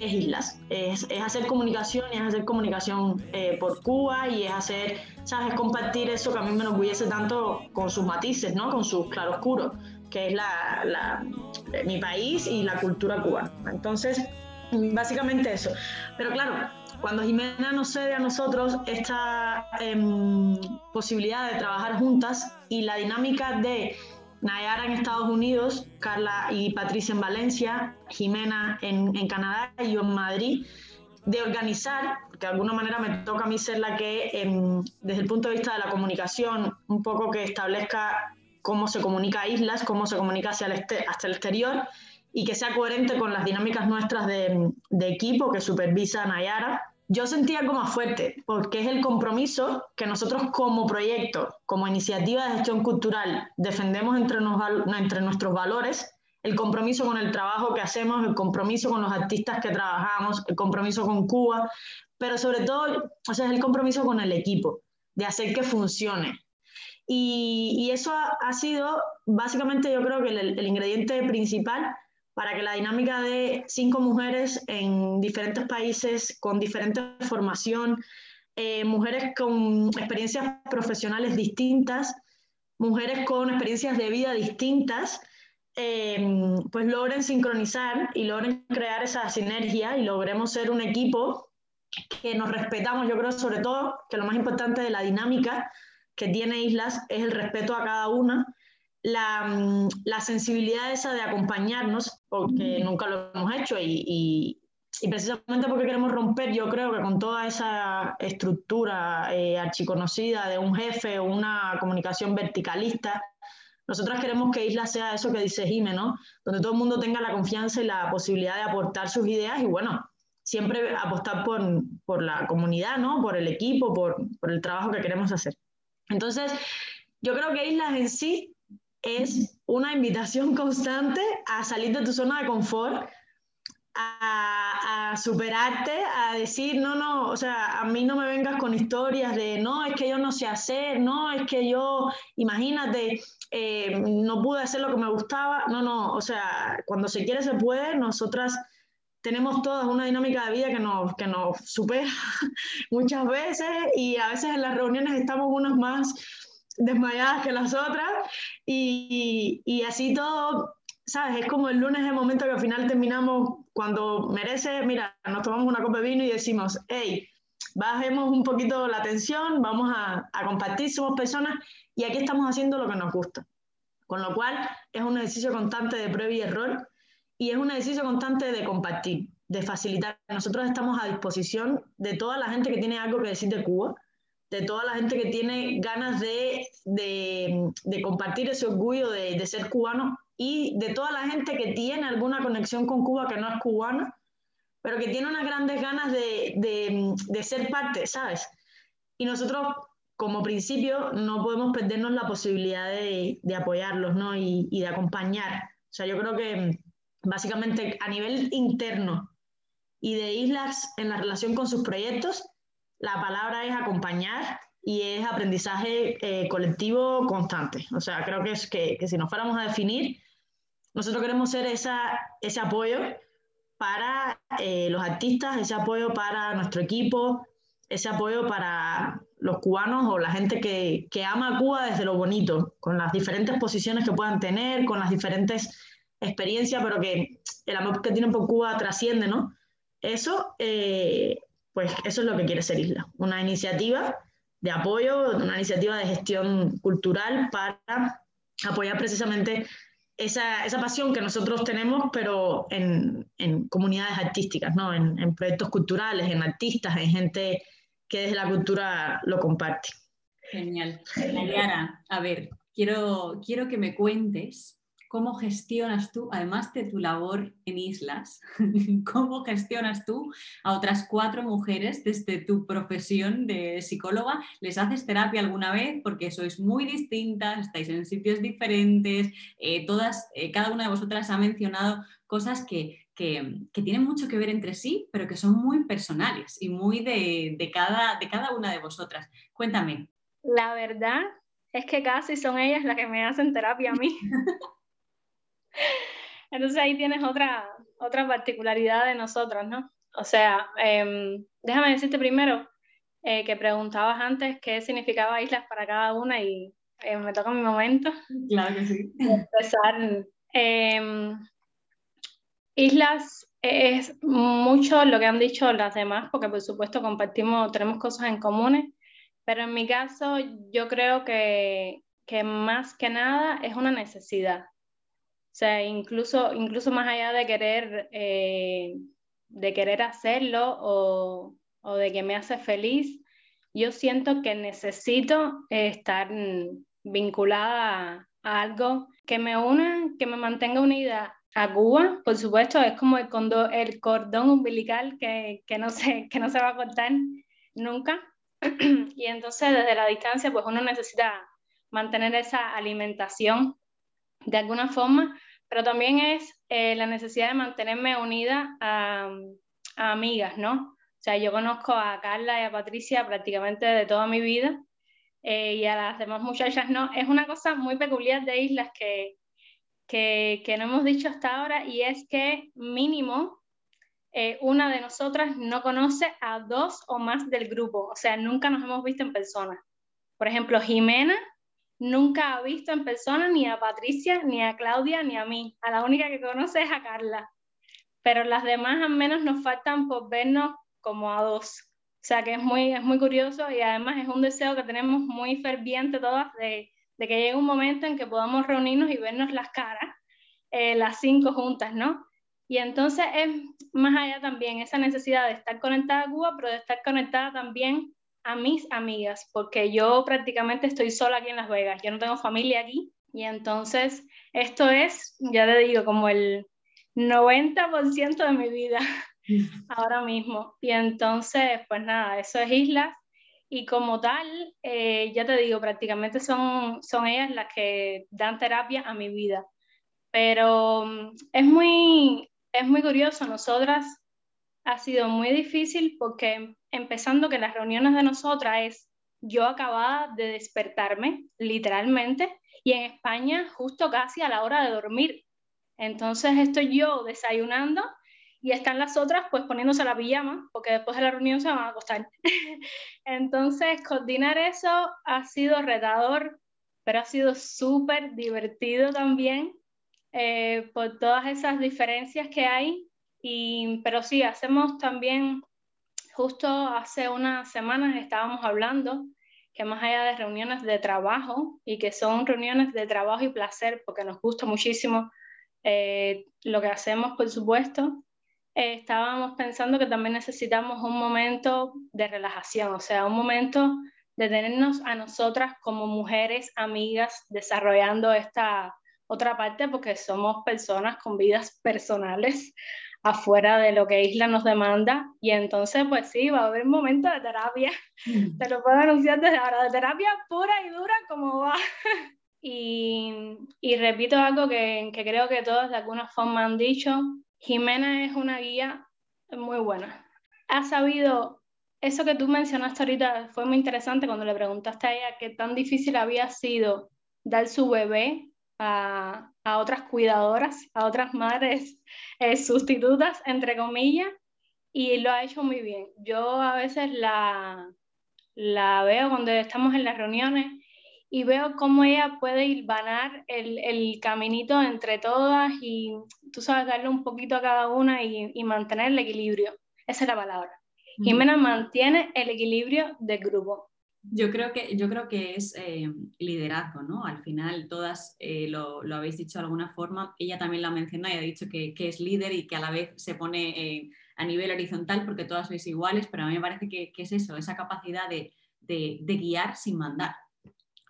Speaker 5: es islas. Es, es hacer comunicación y es hacer comunicación eh, por Cuba y es hacer, ¿sabes? Compartir eso que a mí me enorgullece tanto con sus matices, ¿no? Con sus claroscuros que es la, mi país y la cultura cubana. Entonces, básicamente eso. Pero claro, cuando Jimena nos cede a nosotros esta em, posibilidad de trabajar juntas y la dinámica de Nayara en Estados Unidos, Carla y Patricia en Valencia, Jimena en, en Canadá y yo en Madrid, de organizar, que de alguna manera me toca a mí ser la que, em, desde el punto de vista de la comunicación, un poco que establezca cómo se comunica a islas, cómo se comunica hacia el, este, hasta el exterior y que sea coherente con las dinámicas nuestras de, de equipo que supervisa Nayara. Yo sentía como fuerte, porque es el compromiso que nosotros como proyecto, como iniciativa de gestión cultural, defendemos entre, nos, entre nuestros valores, el compromiso con el trabajo que hacemos, el compromiso con los artistas que trabajamos, el compromiso con Cuba, pero sobre todo, o sea, es el compromiso con el equipo, de hacer que funcione, y, eso ha, sido básicamente yo creo que el, ingrediente principal para que la dinámica de cinco mujeres en diferentes países con diferente formación, eh, mujeres con experiencias profesionales distintas, mujeres con experiencias de vida distintas, eh, pues logren sincronizar y logren crear esa sinergia y logremos ser un equipo que nos respetamos, yo creo sobre todo que lo más importante de la dinámica que tiene Islas es el respeto a cada una, la, mm, la sensibilidad esa de acompañarnos, porque nunca lo hemos hecho y, y, precisamente porque queremos romper, yo creo que con toda esa estructura eh, archiconocida de un jefe o una comunicación verticalista, nosotras queremos que Islas sea eso que dice Jime, ¿no? Donde todo el mundo tenga la confianza y la posibilidad de aportar sus ideas y bueno, siempre apostar por, por la comunidad, ¿no? Por el equipo, por, por, el trabajo que queremos hacer. Entonces, yo creo que Islas en sí es una invitación constante a salir de tu zona de confort, a, superarte, a decir, no, no, o sea, a mí no me vengas con historias de, no, es que yo no sé hacer, no, es que yo, imagínate, eh, no pude hacer lo que me gustaba, no, no, o sea, cuando se quiere se puede, nosotras tenemos todas una dinámica de vida que nos, que nos supera muchas veces y a veces en las reuniones estamos unas más desmayadas que las otras y, y, así todo, ¿sabes? Es como el lunes el momento que al final terminamos cuando merece, mira, nos tomamos una copa de vino y decimos, hey, bajemos un poquito la tensión, vamos a, a compartir, somos personas y aquí estamos haciendo lo que nos gusta. Con lo cual es un ejercicio constante de prueba y error y es un ejercicio constante de compartir, de facilitar. Nosotros estamos a disposición de toda la gente que tiene algo que decir de Cuba, de toda la gente que tiene ganas de, de, de compartir ese orgullo de, de, ser cubano y de toda la gente que tiene alguna conexión con Cuba que no es cubana, pero que tiene unas grandes ganas de, ser parte, ¿sabes? Y nosotros, como principio, no podemos perdernos la posibilidad de, apoyarlos ¿no? y, y de acompañar. O sea, yo creo que básicamente a nivel interno y de islas en la relación con sus proyectos, la palabra es acompañar y es aprendizaje eh, colectivo constante. O sea, creo que es que, que, si nos fuéramos a definir, nosotros queremos ser esa, ese apoyo para eh, los artistas, ese apoyo para nuestro equipo, ese apoyo para los cubanos o la gente que, que ama a Cuba desde lo bonito, con las diferentes posiciones que puedan tener, con las diferentes experiencia, pero que el amor que tienen por Cuba trasciende, ¿no? Eso, eh, pues eso es lo que quiere ser Isla, una iniciativa de apoyo, una iniciativa de gestión cultural para apoyar precisamente esa, esa pasión que nosotros tenemos, pero en, en comunidades artísticas, ¿no? En, en, proyectos culturales, en artistas, en gente que desde la cultura lo comparte.
Speaker 1: Genial. Mariana, a ver, quiero, quiero que me cuentes ¿Cómo gestionas tú, además de tu labor en islas, cómo gestionas tú a otras cuatro mujeres desde tu profesión de psicóloga? ¿Les haces terapia alguna vez? Porque sois muy distintas, estáis en sitios diferentes, eh, todas, eh, cada una de vosotras ha mencionado cosas que, que, tienen mucho que ver entre sí, pero que son muy personales y muy de, de, cada, de cada una de vosotras. Cuéntame.
Speaker 6: La verdad es que casi son ellas las que me hacen terapia a mí. Entonces ahí tienes otra, otra particularidad de nosotros, ¿no? O sea, em, déjame decirte primero eh, que preguntabas antes qué significaba islas para cada una y eh, me toca mi momento.
Speaker 1: Claro que sí.
Speaker 6: Empezar. Em, islas es mucho lo que han dicho las demás, porque por supuesto compartimos, tenemos cosas en comunes, pero en mi caso yo creo que, que más que nada es una necesidad. Sea, incluso, incluso más allá de querer, eh, de querer hacerlo o, o, de que me hace feliz, yo siento que necesito estar vinculada a, algo que me una, que me mantenga unida a Cuba, por supuesto, es como el, el cordón umbilical que, que, no se, que no se va a cortar nunca. y entonces desde la distancia, pues uno necesita mantener esa alimentación de alguna forma, pero también es eh, la necesidad de mantenerme unida a, amigas, ¿no? O sea, yo conozco a Carla y a Patricia prácticamente de toda mi vida eh, y a las demás muchachas no. Es una cosa muy peculiar de Islas que, que, que no hemos dicho hasta ahora y es que mínimo eh, una de nosotras no conoce a dos o más del grupo, o sea, nunca nos hemos visto en persona. Por ejemplo, Jimena nunca ha visto en persona ni a Patricia, ni a Claudia, ni a mí. A la única que conoce es a Carla. Pero las demás al menos nos faltan por vernos como a dos. O sea que es muy, es muy curioso y además es un deseo que tenemos muy ferviente todas de, de que llegue un momento en que podamos reunirnos y vernos las caras, eh, las cinco juntas, ¿no? Y entonces es más allá también esa necesidad de estar conectada a Cuba, pero de estar conectada también a mis amigas, porque yo prácticamente estoy sola aquí en Las Vegas, yo no tengo familia aquí, y entonces esto es, ya te digo, como el 90% de mi vida ahora mismo. Y entonces, pues nada, eso es Islas. Y como tal, eh, ya te digo, prácticamente son, son ellas las que dan terapia a mi vida. Pero mm, es muy, es muy curioso, nosotras ha sido muy difícil porque empezando que las reuniones de nosotras es yo acababa de despertarme, literalmente, y en España justo casi a la hora de dormir. Entonces estoy yo desayunando y están las otras pues poniéndose la pijama, porque después de la reunión se van a acostar. Entonces, coordinar eso ha sido retador, pero ha sido súper divertido también eh, por todas esas diferencias que hay. Y, pero sí, hacemos también, justo hace unas semanas estábamos hablando que más allá de reuniones de trabajo y que son reuniones de trabajo y placer, porque nos gusta muchísimo eh, lo que hacemos, por supuesto, eh, estábamos pensando que también necesitamos un momento de relajación, o sea, un momento de tenernos a nosotras como mujeres, amigas, desarrollando esta otra parte, porque somos personas con vidas personales afuera de lo que Isla nos demanda. Y entonces, pues sí, va a haber un momento de terapia. Mm. Te lo puedo anunciar desde ahora, de terapia pura y dura como va. y, y, repito algo que, que creo que todos de alguna forma han dicho, Jimena es una guía muy buena. Ha sabido, eso que tú mencionaste ahorita fue muy interesante cuando le preguntaste a ella qué tan difícil había sido dar su bebé a, a otras cuidadoras, a otras madres eh, sustitutas, entre comillas, y lo ha hecho muy bien. Yo a veces la, la veo cuando estamos en las reuniones y veo cómo ella puede hilvanar el, el caminito entre todas y tú sabes darle un poquito a cada una y, y mantener el equilibrio. Esa es la palabra. Jimena mantiene el equilibrio del grupo.
Speaker 1: Yo creo que, yo creo que es eh, liderazgo, ¿no? Al final todas eh, lo, lo, habéis dicho de alguna forma. Ella también lo ha mencionado y ha dicho que, que es líder y que a la vez se pone eh, a nivel horizontal porque todas sois iguales, pero a mí me parece que, que es eso, esa capacidad de, de, de guiar sin mandar.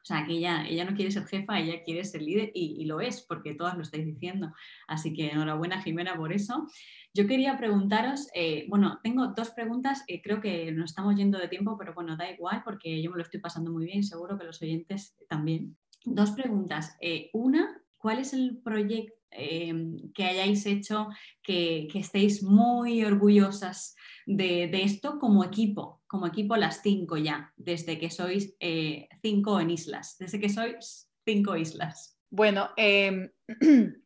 Speaker 1: Sea, que ella, ella no quiere ser jefa, ella quiere ser líder y, lo es, porque todas lo estáis diciendo. Así que enhorabuena, Jimena, por eso. Yo quería preguntaros, eh, bueno, tengo dos preguntas, eh, creo que nos estamos yendo de tiempo, pero bueno, da igual porque yo me lo estoy pasando muy bien, seguro que los oyentes también. Dos preguntas. Eh, una, ¿cuál es el proyecto que hayáis hecho que, que, estéis muy orgullosas de, de esto como equipo? como equipo las cinco ya, desde que sois eh, cinco en islas, desde que sois cinco islas?
Speaker 2: Bueno, em,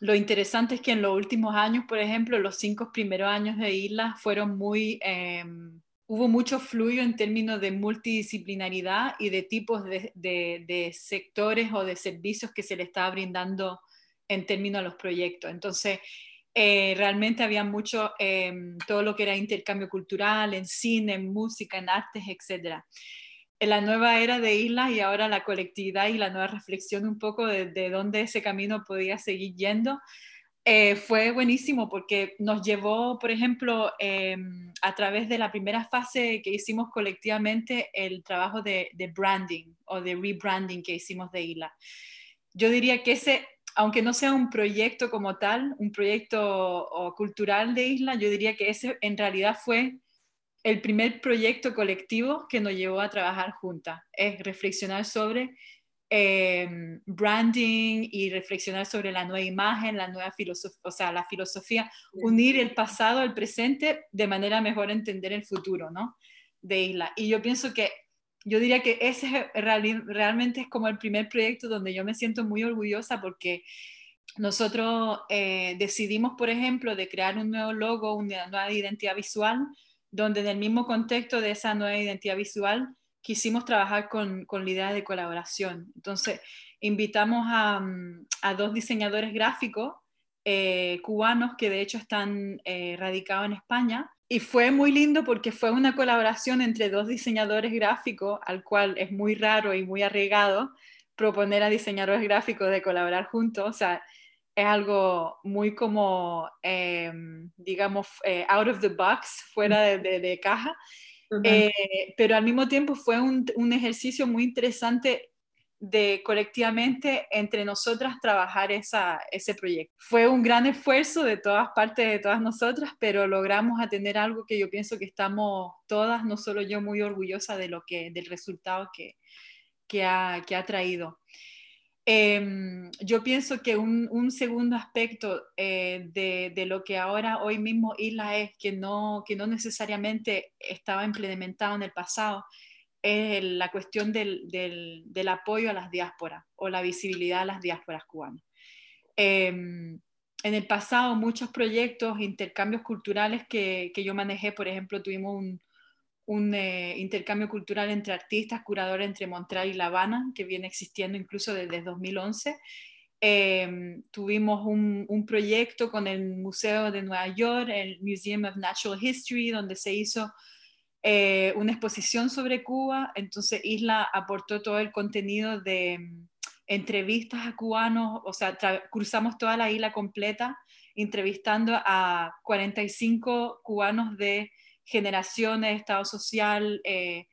Speaker 2: lo interesante es que en los últimos años, por ejemplo, los cinco primeros años de islas fueron muy... Em, hubo mucho fluyo en términos de multidisciplinaridad y de tipos de, de, sectores o de servicios que se le estaba brindando en términos a los proyectos. Entonces, eh, realmente había mucho, em, todo lo que era intercambio cultural, en cine, en música, en artes, etc. En la nueva era de Islas y ahora la colectividad y la nueva reflexión un poco de, de dónde ese camino podía seguir yendo, eh, fue buenísimo porque nos llevó, por ejemplo, em, a través de la primera fase que hicimos colectivamente, el trabajo de, de branding o de rebranding que hicimos de Isla. Yo diría que ese aunque no sea un proyecto como tal, un proyecto cultural de isla, yo diría que ese en realidad fue el primer proyecto colectivo que nos llevó a trabajar juntas, es reflexionar sobre em, branding y reflexionar sobre la nueva imagen, la nueva filosofía, o sea, la filosofía, unir el pasado al presente de manera mejor entender el futuro, ¿no? De Isla. Y yo pienso que yo diría que ese realmente es como el primer proyecto donde yo me siento muy orgullosa porque nosotros eh, decidimos, por ejemplo, de crear un nuevo logo, una nueva identidad visual, donde en el mismo contexto de esa nueva identidad visual quisimos trabajar con, con la idea de colaboración. Entonces, invitamos a, a dos diseñadores gráficos eh, cubanos que de hecho están eh, radicados en España. Y fue muy lindo porque fue una colaboración entre dos diseñadores gráficos, al cual es muy raro y muy arriesgado proponer a diseñadores gráficos de colaborar juntos. O sea, es algo muy como, em, digamos, eh, out of the box, fuera de, de, caja. pero al mismo tiempo fue un, un ejercicio muy interesante de colectivamente entre nosotras trabajar esa, ese proyecto. Fue un gran esfuerzo de todas partes de todas nosotras, pero logramos atender algo que yo pienso que estamos todas, no solo yo, muy orgullosa de lo que, del resultado que, que, ha, que ha traído. Em, yo pienso que un, un segundo aspecto eh, de, de, lo que ahora, hoy mismo, Isla es que no, que no necesariamente estaba implementado en el pasado, es la cuestión del, del, apoyo a las diásporas o la visibilidad a las diásporas cubanas. Em, en el pasado, muchos proyectos, intercambios culturales que, que yo manejé, por ejemplo, tuvimos un, un eh, intercambio cultural entre artistas, curadores entre Montreal y La Habana, que viene existiendo incluso desde 2011. Em, tuvimos un, un, proyecto con el Museo de Nueva York, el Museum of Natural History, donde se hizo eh, una exposición sobre Cuba, entonces Isla aportó todo el contenido de mm, entrevistas a cubanos, o sea, cruzamos toda la isla completa entrevistando a 45 cubanos de generaciones, estado social, eh,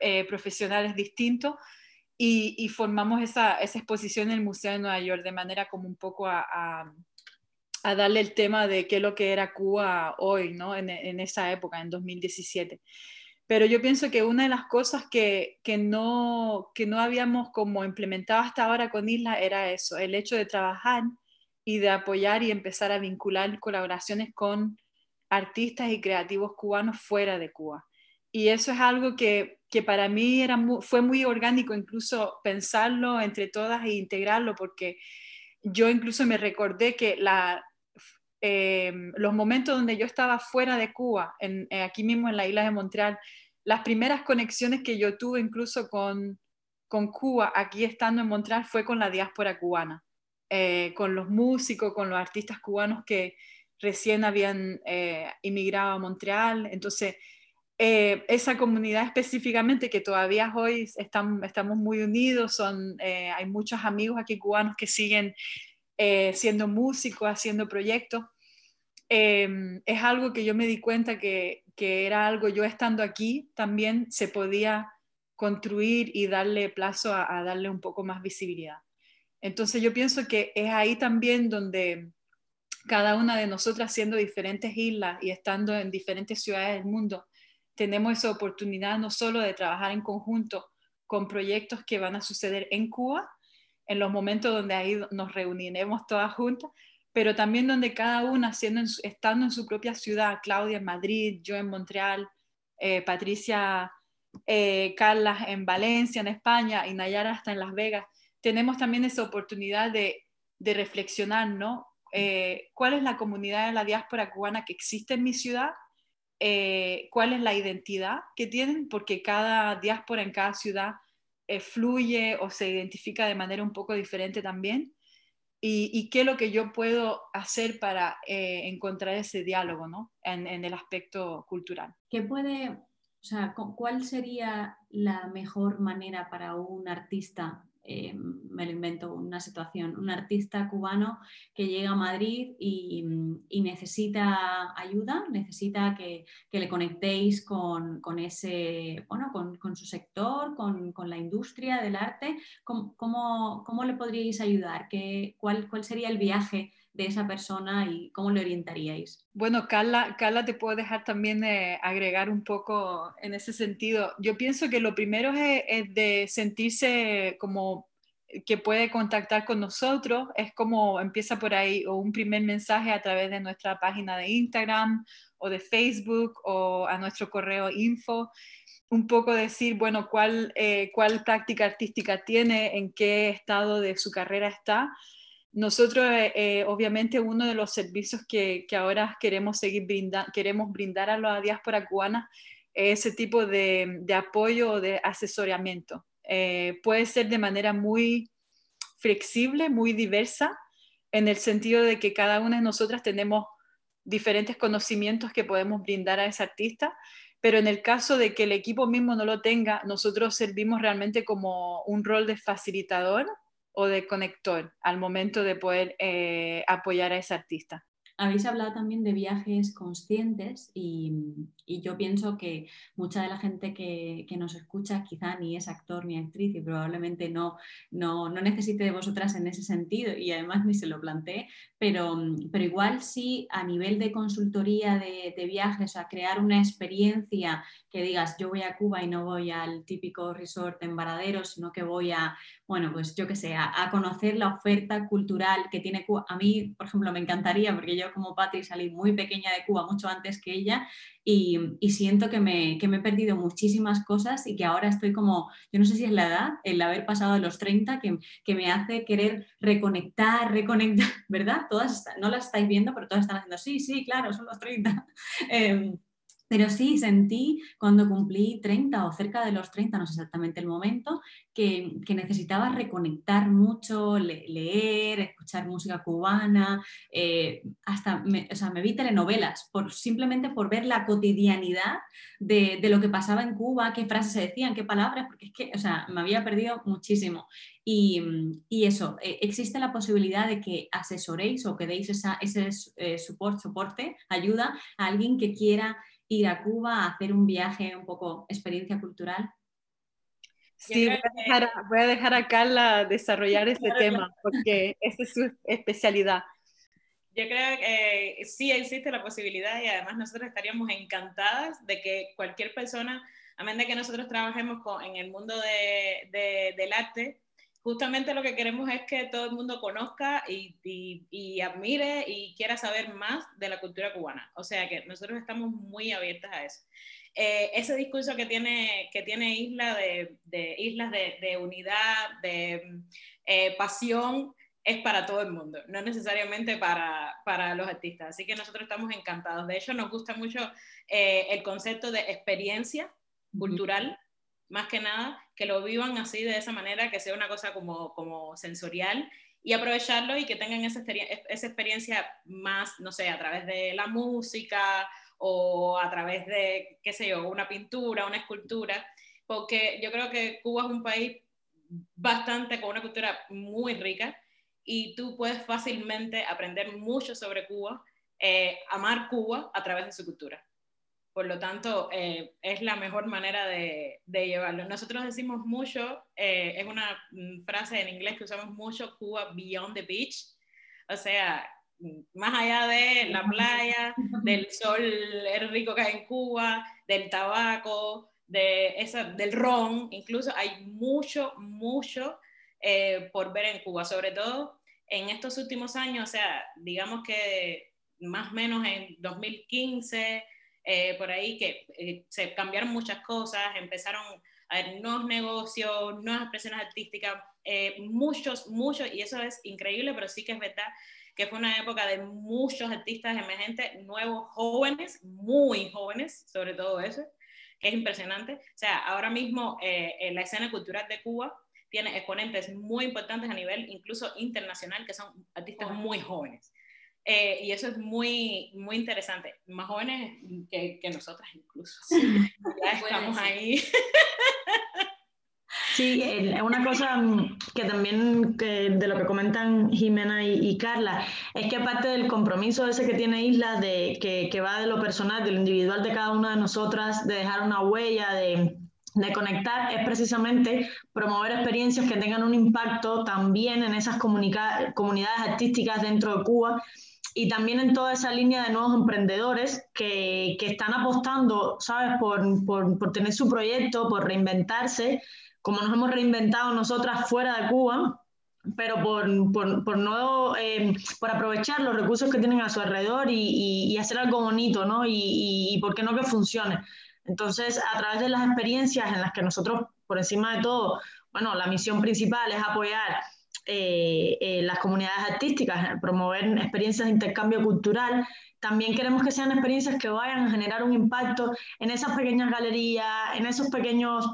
Speaker 2: eh, profesionales distintos, y, formamos esa, exposición en el Museo de Nueva York de manera como un poco a darle el tema de qué es lo que era Cuba hoy, ¿no? En, esa época, en 2017. Pero yo pienso que una de las cosas que, que, no, que no habíamos como implementado hasta ahora con Isla era eso, el hecho de trabajar y de apoyar y empezar a vincular colaboraciones con artistas y creativos cubanos fuera de Cuba. Y eso es algo que, que para mí era fue muy orgánico incluso pensarlo entre todas e integrarlo, porque yo incluso me recordé que la, Em, los momentos donde yo estaba fuera de Cuba, en, eh, aquí mismo en la isla de Montreal, las primeras conexiones que yo tuve incluso con, con Cuba, aquí estando en Montreal, fue con la diáspora cubana, eh, con los músicos, con los artistas cubanos que recién habían eh, inmigrado a Montreal. Entonces, esa comunidad específicamente que todavía hoy estamos, estamos muy unidos, son, hay muchos amigos aquí cubanos que siguen siendo músicos, haciendo proyectos. Em, es algo que yo me di cuenta que, era algo, yo estando aquí también se podía construir y darle plazo a, darle un poco más visibilidad. Entonces yo pienso que es ahí también donde cada una de nosotras siendo diferentes islas y estando en diferentes ciudades del mundo, tenemos esa oportunidad no solo de trabajar en conjunto con proyectos que van a suceder en Cuba, en los momentos donde ahí nos reuniremos todas juntas, pero también donde cada una, siendo estando en su propia ciudad, Claudia en Madrid, yo en Montreal, eh, Patricia, eh, Carla en Valencia, en España, y Nayara hasta en Las Vegas, tenemos también esa oportunidad de, de reflexionar, ¿no? Eh, ¿Cuál es la comunidad de la diáspora cubana que existe en mi ciudad? ¿Cuál es la identidad que tienen? Porque cada diáspora en cada ciudad fluye o se identifica de manera un poco diferente también y, qué es lo que yo puedo hacer para eh, encontrar ese diálogo ¿no? en, en, el aspecto cultural.
Speaker 1: ¿Qué puede, o sea, cuál sería la mejor manera para un artista eh, me lo invento, una situación, un artista cubano que llega a Madrid y, necesita ayuda, necesita que, le conectéis con, ese, bueno, con, su sector, con, la industria del arte. ¿Cómo, cómo, le podríais ayudar? ¿Qué, cuál, ¿Cuál sería el viaje? De esa persona y cómo le orientaríais?
Speaker 2: Bueno, Carla, Carla te puedo dejar también de agregar un poco en ese sentido. Yo pienso que lo primero es, de sentirse como que puede contactar con nosotros, es como empieza por ahí, o un primer mensaje a través de nuestra página de Instagram o de Facebook o a nuestro correo info, un poco decir, bueno, cuál, eh, cuál práctica artística tiene, en qué estado de su carrera está nosotros, eh, eh, obviamente, uno de los servicios que, que ahora queremos seguir brindar, queremos brindar a la diáspora cubana ese tipo de, apoyo o de asesoramiento. Eh, puede ser de manera muy flexible, muy diversa, en el sentido de que cada una de nosotras tenemos diferentes conocimientos que podemos brindar a ese artista, pero en el caso de que el equipo mismo no lo tenga, nosotros servimos realmente como un rol de facilitador o de conector al momento de poder eh, apoyar a ese artista.
Speaker 1: Habéis hablado también de viajes conscientes y, yo pienso que mucha de la gente que, nos escucha quizá ni es actor ni actriz y probablemente no, no, necesite de vosotras en ese sentido y además ni se lo planteé, pero, pero igual sí a nivel de consultoría de, de viajes, a crear una experiencia que digas yo voy a Cuba y no voy al típico resort en Varadero, sino que voy a, bueno, pues yo qué sé, a, a conocer la oferta cultural que tiene Cuba. A mí, por ejemplo, me encantaría porque yo como Patri salí muy pequeña de Cuba, mucho antes que ella, y, siento que me, que me, he perdido muchísimas cosas y que ahora estoy como, yo no sé si es la edad, el haber pasado de los 30, que, que me hace querer reconectar, reconectar, ¿verdad? Todas, no las estáis viendo, pero todas están haciendo, sí, sí, claro, son los 30. Pero sí, sentí cuando cumplí 30 o cerca de los 30, no sé exactamente el momento, que, necesitaba reconectar mucho, leer, escuchar música cubana, eh, hasta me, o sea, me vi telenovelas, simplemente por ver la cotidianidad de, lo que pasaba en Cuba, qué frases se decían, qué palabras, porque es que o sea, me había perdido muchísimo. Y, eso, eh, existe la posibilidad de que asesoréis o que deis esa, ese eh, soporte, ayuda a alguien que quiera ir a Cuba a hacer un viaje, un poco experiencia cultural?
Speaker 2: Sí, voy a, dejar, a Carla desarrollar este tema porque esa es su especialidad.
Speaker 3: Yo creo que sí existe la posibilidad y además nosotros estaríamos encantadas de que cualquier persona, a menos de que nosotros trabajemos con, en el mundo de, del arte, justamente lo que queremos es que todo el mundo conozca y, y, admire y quiera saber más de la cultura cubana. O sea que nosotros estamos muy abiertas a eso. Eh, ese discurso que tiene, que tiene Isla de, de Islas de, de, unidad, de eh, pasión, es para todo el mundo, no necesariamente para, para, los artistas. Así que nosotros estamos encantados. De hecho, nos gusta mucho eh, el concepto de experiencia cultural más que nada, que lo vivan así de esa manera, que sea una cosa como, como sensorial y aprovecharlo y que tengan esa, esa experiencia más, no sé, a través de la música o a través de, qué sé yo, una pintura, una escultura, porque yo creo que Cuba es un país bastante con una cultura muy rica y tú puedes fácilmente aprender mucho sobre Cuba, eh, amar Cuba a través de su cultura. Por lo tanto, eh, es la mejor manera de, llevarlo. Nosotros decimos mucho, eh, es una mm, frase en inglés que usamos mucho, Cuba Beyond the Beach. O sea, mm, más allá de la playa, del sol rico que hay en Cuba, del tabaco, de esa, del ron, incluso hay mucho, mucho eh, por ver en Cuba, sobre todo en estos últimos años, o sea, digamos que más o menos en 2015 eh, por ahí que eh, se cambiaron muchas cosas, empezaron a haber nuevos negocios, nuevas expresiones artísticas, eh, muchos, muchos, y eso es increíble, pero sí que es verdad que fue una época de muchos artistas emergentes, nuevos, jóvenes, muy jóvenes, sobre todo eso, que es impresionante. O sea, ahora mismo en la escena cultural de Cuba tiene exponentes muy importantes a nivel incluso internacional, que son artistas muy jóvenes. Eh, y eso es muy, muy interesante. Más jóvenes que, que nosotras incluso. ya estamos ahí.
Speaker 5: Sí, una cosa que también de lo que comentan Jimena y, Carla es que aparte del compromiso ese que tiene Isla, de, que, que, va de lo personal, de lo individual de cada una de nosotras, de dejar una huella, de, de conectar, es precisamente promover experiencias que tengan un impacto también en esas comunidades artísticas dentro de Cuba y también en toda esa línea de nuevos emprendedores que, que están apostando, ¿sabes?, por, por, por, tener su proyecto, por reinventarse, como nos hemos reinventado nosotras fuera de Cuba, pero por, por, no, eh, por aprovechar los recursos que tienen a su alrededor y, y, hacer algo bonito, ¿no? Y, y, por qué no que funcione. Entonces, a través de las experiencias en las que nosotros, por encima de todo, bueno, la misión principal es apoyar eh, eh, las comunidades artísticas, promover experiencias de intercambio cultural. también queremos que sean experiencias que vayan a generar un impacto en esas pequeñas galerías, en esos pequeños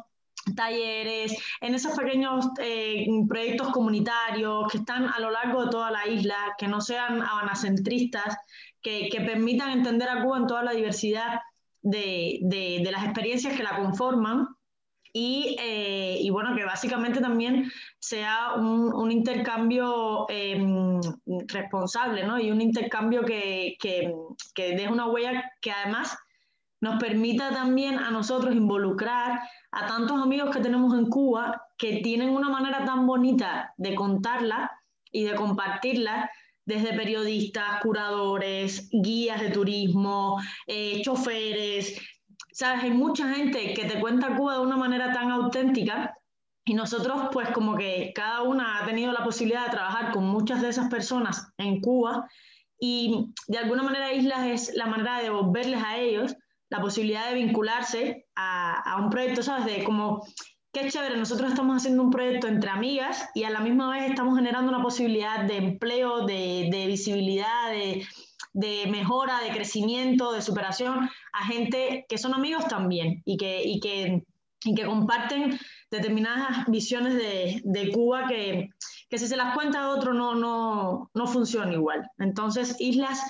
Speaker 5: talleres, en esos pequeños eh, proyectos comunitarios que están a lo largo de toda la isla, que no sean abanacentristas, que, que permitan entender a Cuba en toda la diversidad de, de, de las experiencias que la conforman y, eh, y, bueno, que básicamente también sea un, un intercambio eh, responsable, ¿no? Y un intercambio que, que, que deje una huella que además nos permita también a nosotros involucrar a tantos amigos que tenemos en Cuba que tienen una manera tan bonita de contarla y de compartirla desde periodistas, curadores, guías de turismo, eh, choferes, ¿sabes? Hay mucha gente que te cuenta Cuba de una manera tan auténtica y nosotros pues como que cada una ha tenido la posibilidad de trabajar con muchas de esas personas en Cuba y de alguna manera Islas es la manera de devolverles a ellos la posibilidad de vincularse a, un proyecto, ¿sabes? De como, qué chévere, nosotros estamos haciendo un proyecto entre amigas y a la misma vez estamos generando una posibilidad de empleo, de, de visibilidad, de, de, mejora, de crecimiento, de superación a gente que son amigos también y que, y que, y que comparten determinadas visiones de, de Cuba que, que, si se las cuenta a otro no, no, no funciona igual. Entonces, Islas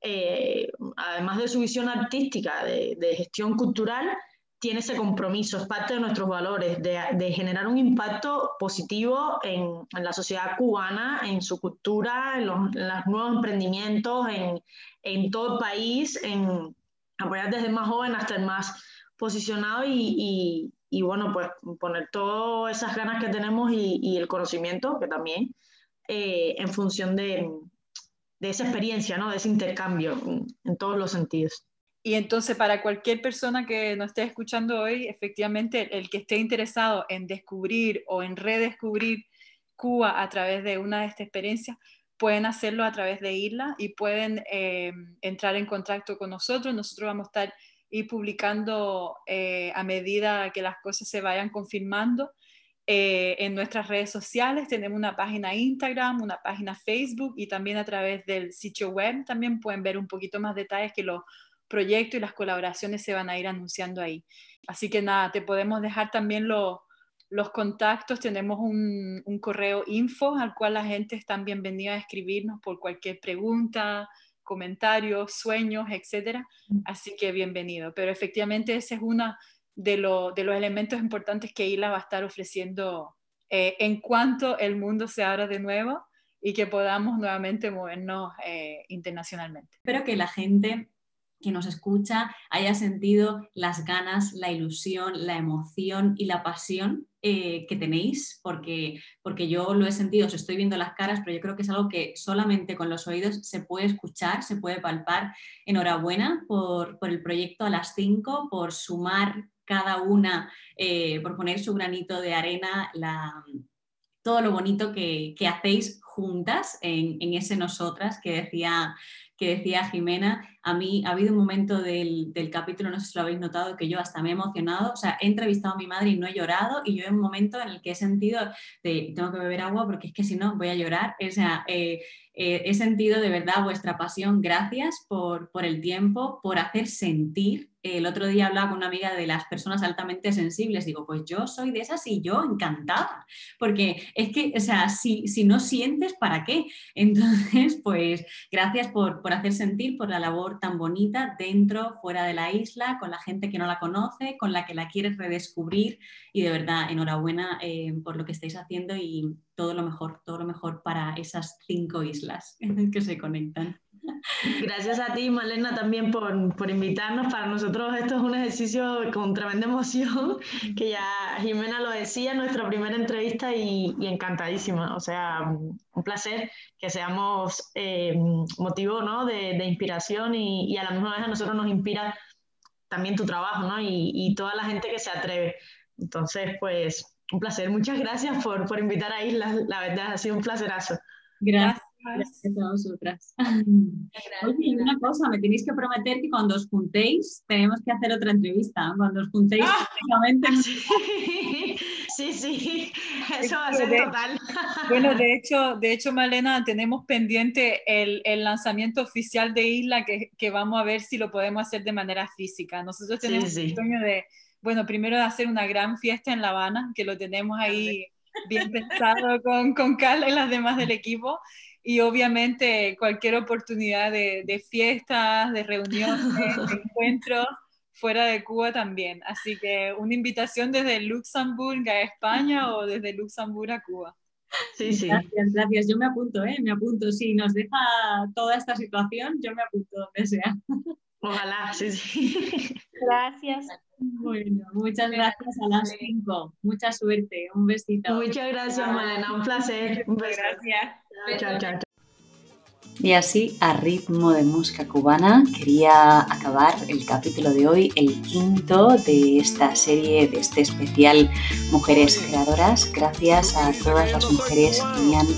Speaker 5: eh, además de su visión artística de, de, gestión cultural, tiene ese compromiso, es parte de nuestros valores, de, generar un impacto positivo en, en, la sociedad cubana, en su cultura, en los, nuevos emprendimientos, en, en, todo el país, en apoyar desde el más joven hasta el más posicionado y, y, bueno, pues poner todas esas ganas que tenemos y, y el conocimiento, que también, eh, en función de, de esa experiencia, ¿no? de ese intercambio en todos los sentidos.
Speaker 2: Y entonces para cualquier persona que nos esté escuchando hoy, efectivamente el que esté interesado en descubrir o en redescubrir Cuba a través de una de estas experiencias, pueden hacerlo a través de Isla y pueden eh, entrar en contacto con nosotros. Nosotros vamos a estar ir publicando eh, a medida que las cosas se vayan confirmando eh, en nuestras redes sociales. Tenemos una página Instagram, una página Facebook y también a través del sitio web también pueden ver un poquito más detalles que los proyectos y las colaboraciones se van a ir anunciando ahí. Así que nada, te podemos dejar también los, los contactos. Tenemos un, un, correo info al cual la gente está bienvenida a escribirnos por cualquier pregunta, comentarios, sueños, etcétera. Mm. Así que bienvenido. Pero efectivamente esa es una de, lo, de los elementos importantes que ILA va a estar ofreciendo eh, en cuanto el mundo se abra de nuevo y que podamos nuevamente movernos eh, internacionalmente.
Speaker 1: Espero que la gente que nos escucha haya sentido las ganas, la ilusión, la emoción y la pasión eh, que tenéis, porque, porque yo lo he sentido, os estoy viendo las caras, pero yo creo que es algo que solamente con los oídos se puede escuchar, se puede palpar. Enhorabuena por, por el proyecto a las 5, por sumar cada una eh, por poner su granito de arena, todo lo bonito que, que hacéis juntas en, en, ese nosotras que decía, que decía Jimena. A mí ha habido un momento del, del, capítulo, no sé si lo habéis notado, que yo hasta me he emocionado. O sea, he entrevistado a mi madre y no he llorado. Y yo en un momento en el que he sentido de tengo que beber agua porque es que si no voy a llorar. O sea, eh, eh, he sentido de verdad vuestra pasión. Gracias por, por el tiempo, por hacer sentir el otro día hablaba con una amiga de las personas altamente sensibles, digo, pues yo soy de esas y yo encantada, porque es que, o sea, si, si no sientes, ¿para qué? Entonces, pues gracias por, por, hacer sentir, por la labor tan bonita dentro, fuera de la isla, con la gente que no la conoce, con la que la quieres redescubrir y de verdad, enhorabuena eh, por lo que estáis haciendo y todo lo mejor, todo lo mejor para esas cinco islas que se conectan.
Speaker 5: Gracias a ti, Malena, también por, por, invitarnos. Para nosotros esto es un ejercicio con tremenda emoción, que ya Jimena lo decía nuestra primera entrevista y, y encantadísima. O sea, un placer que seamos eh, motivo ¿no? de, de inspiración y, y, a la misma vez a nosotros nos inspira también tu trabajo ¿no? y, y toda la gente que se atreve. Entonces, pues, un placer. Muchas gracias por, por invitar a Isla. La verdad, ha sido un placerazo.
Speaker 1: Gracias. Gracias a vosotras. Oye, una cosa, me tenéis que prometer que cuando os juntéis tenemos que hacer otra entrevista. Cuando os juntéis,
Speaker 5: ah, sí. Sí, sí, eso va a ser total.
Speaker 2: Bueno, de hecho, de hecho, Malena, tenemos pendiente el, el lanzamiento oficial de Isla que, que, vamos a ver si lo podemos hacer de manera física. Nosotros tenemos el sueño de, bueno, primero de hacer una gran fiesta en La Habana, que lo tenemos ahí bien pensado con, con Carla y las demás del equipo. Y obviamente cualquier oportunidad de, de fiestas, de reuniones, de encuentros fuera de Cuba también. Así que una invitación desde Luxemburgo a España o desde Luxemburgo a Cuba.
Speaker 3: Sí, sí. Gracias, gracias. Yo me apunto, ¿eh? Me apunto. Si nos deja toda esta situación, yo me apunto donde sea.
Speaker 5: Ojalá, sí, sí.
Speaker 3: Gracias. Bueno, muchas gracias a las cinco. Mucha suerte. Un besito.
Speaker 5: Muchas gracias, Malena. Un placer. Un beso.
Speaker 3: Gracias.
Speaker 1: Y así, a ritmo de música cubana, quería acabar el capítulo de hoy, el quinto de esta serie, de este especial Mujeres Creadoras. Gracias a todas las mujeres que me han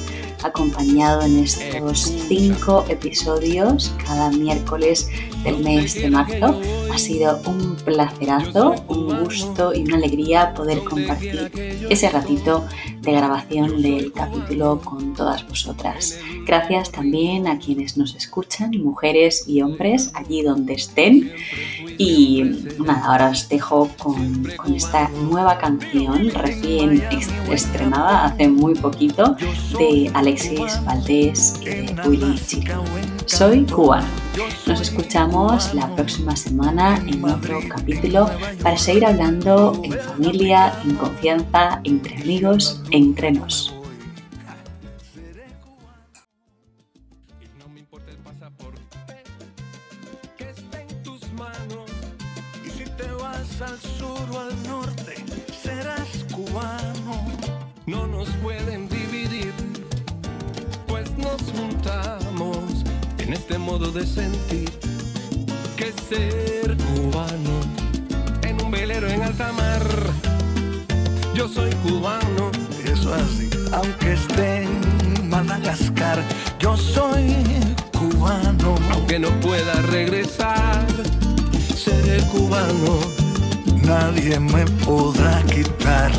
Speaker 1: acompañado en estos cinco episodios cada miércoles del mes de marzo. Ha sido un placerazo, un gusto y una alegría poder compartir ese ratito de grabación del capítulo con todas vosotras. Gracias también a quienes nos escuchan, mujeres y hombres, allí donde estén. Y nada, ahora os dejo con, con esta nueva canción recién estrenada hace muy poquito de Alexis Valdés y de Willy Chico. Soy cubano. Nos escuchamos la próxima semana en otro capítulo para seguir hablando en familia, en confianza, entre amigos, entre nos.
Speaker 7: Nadie me podrá quitar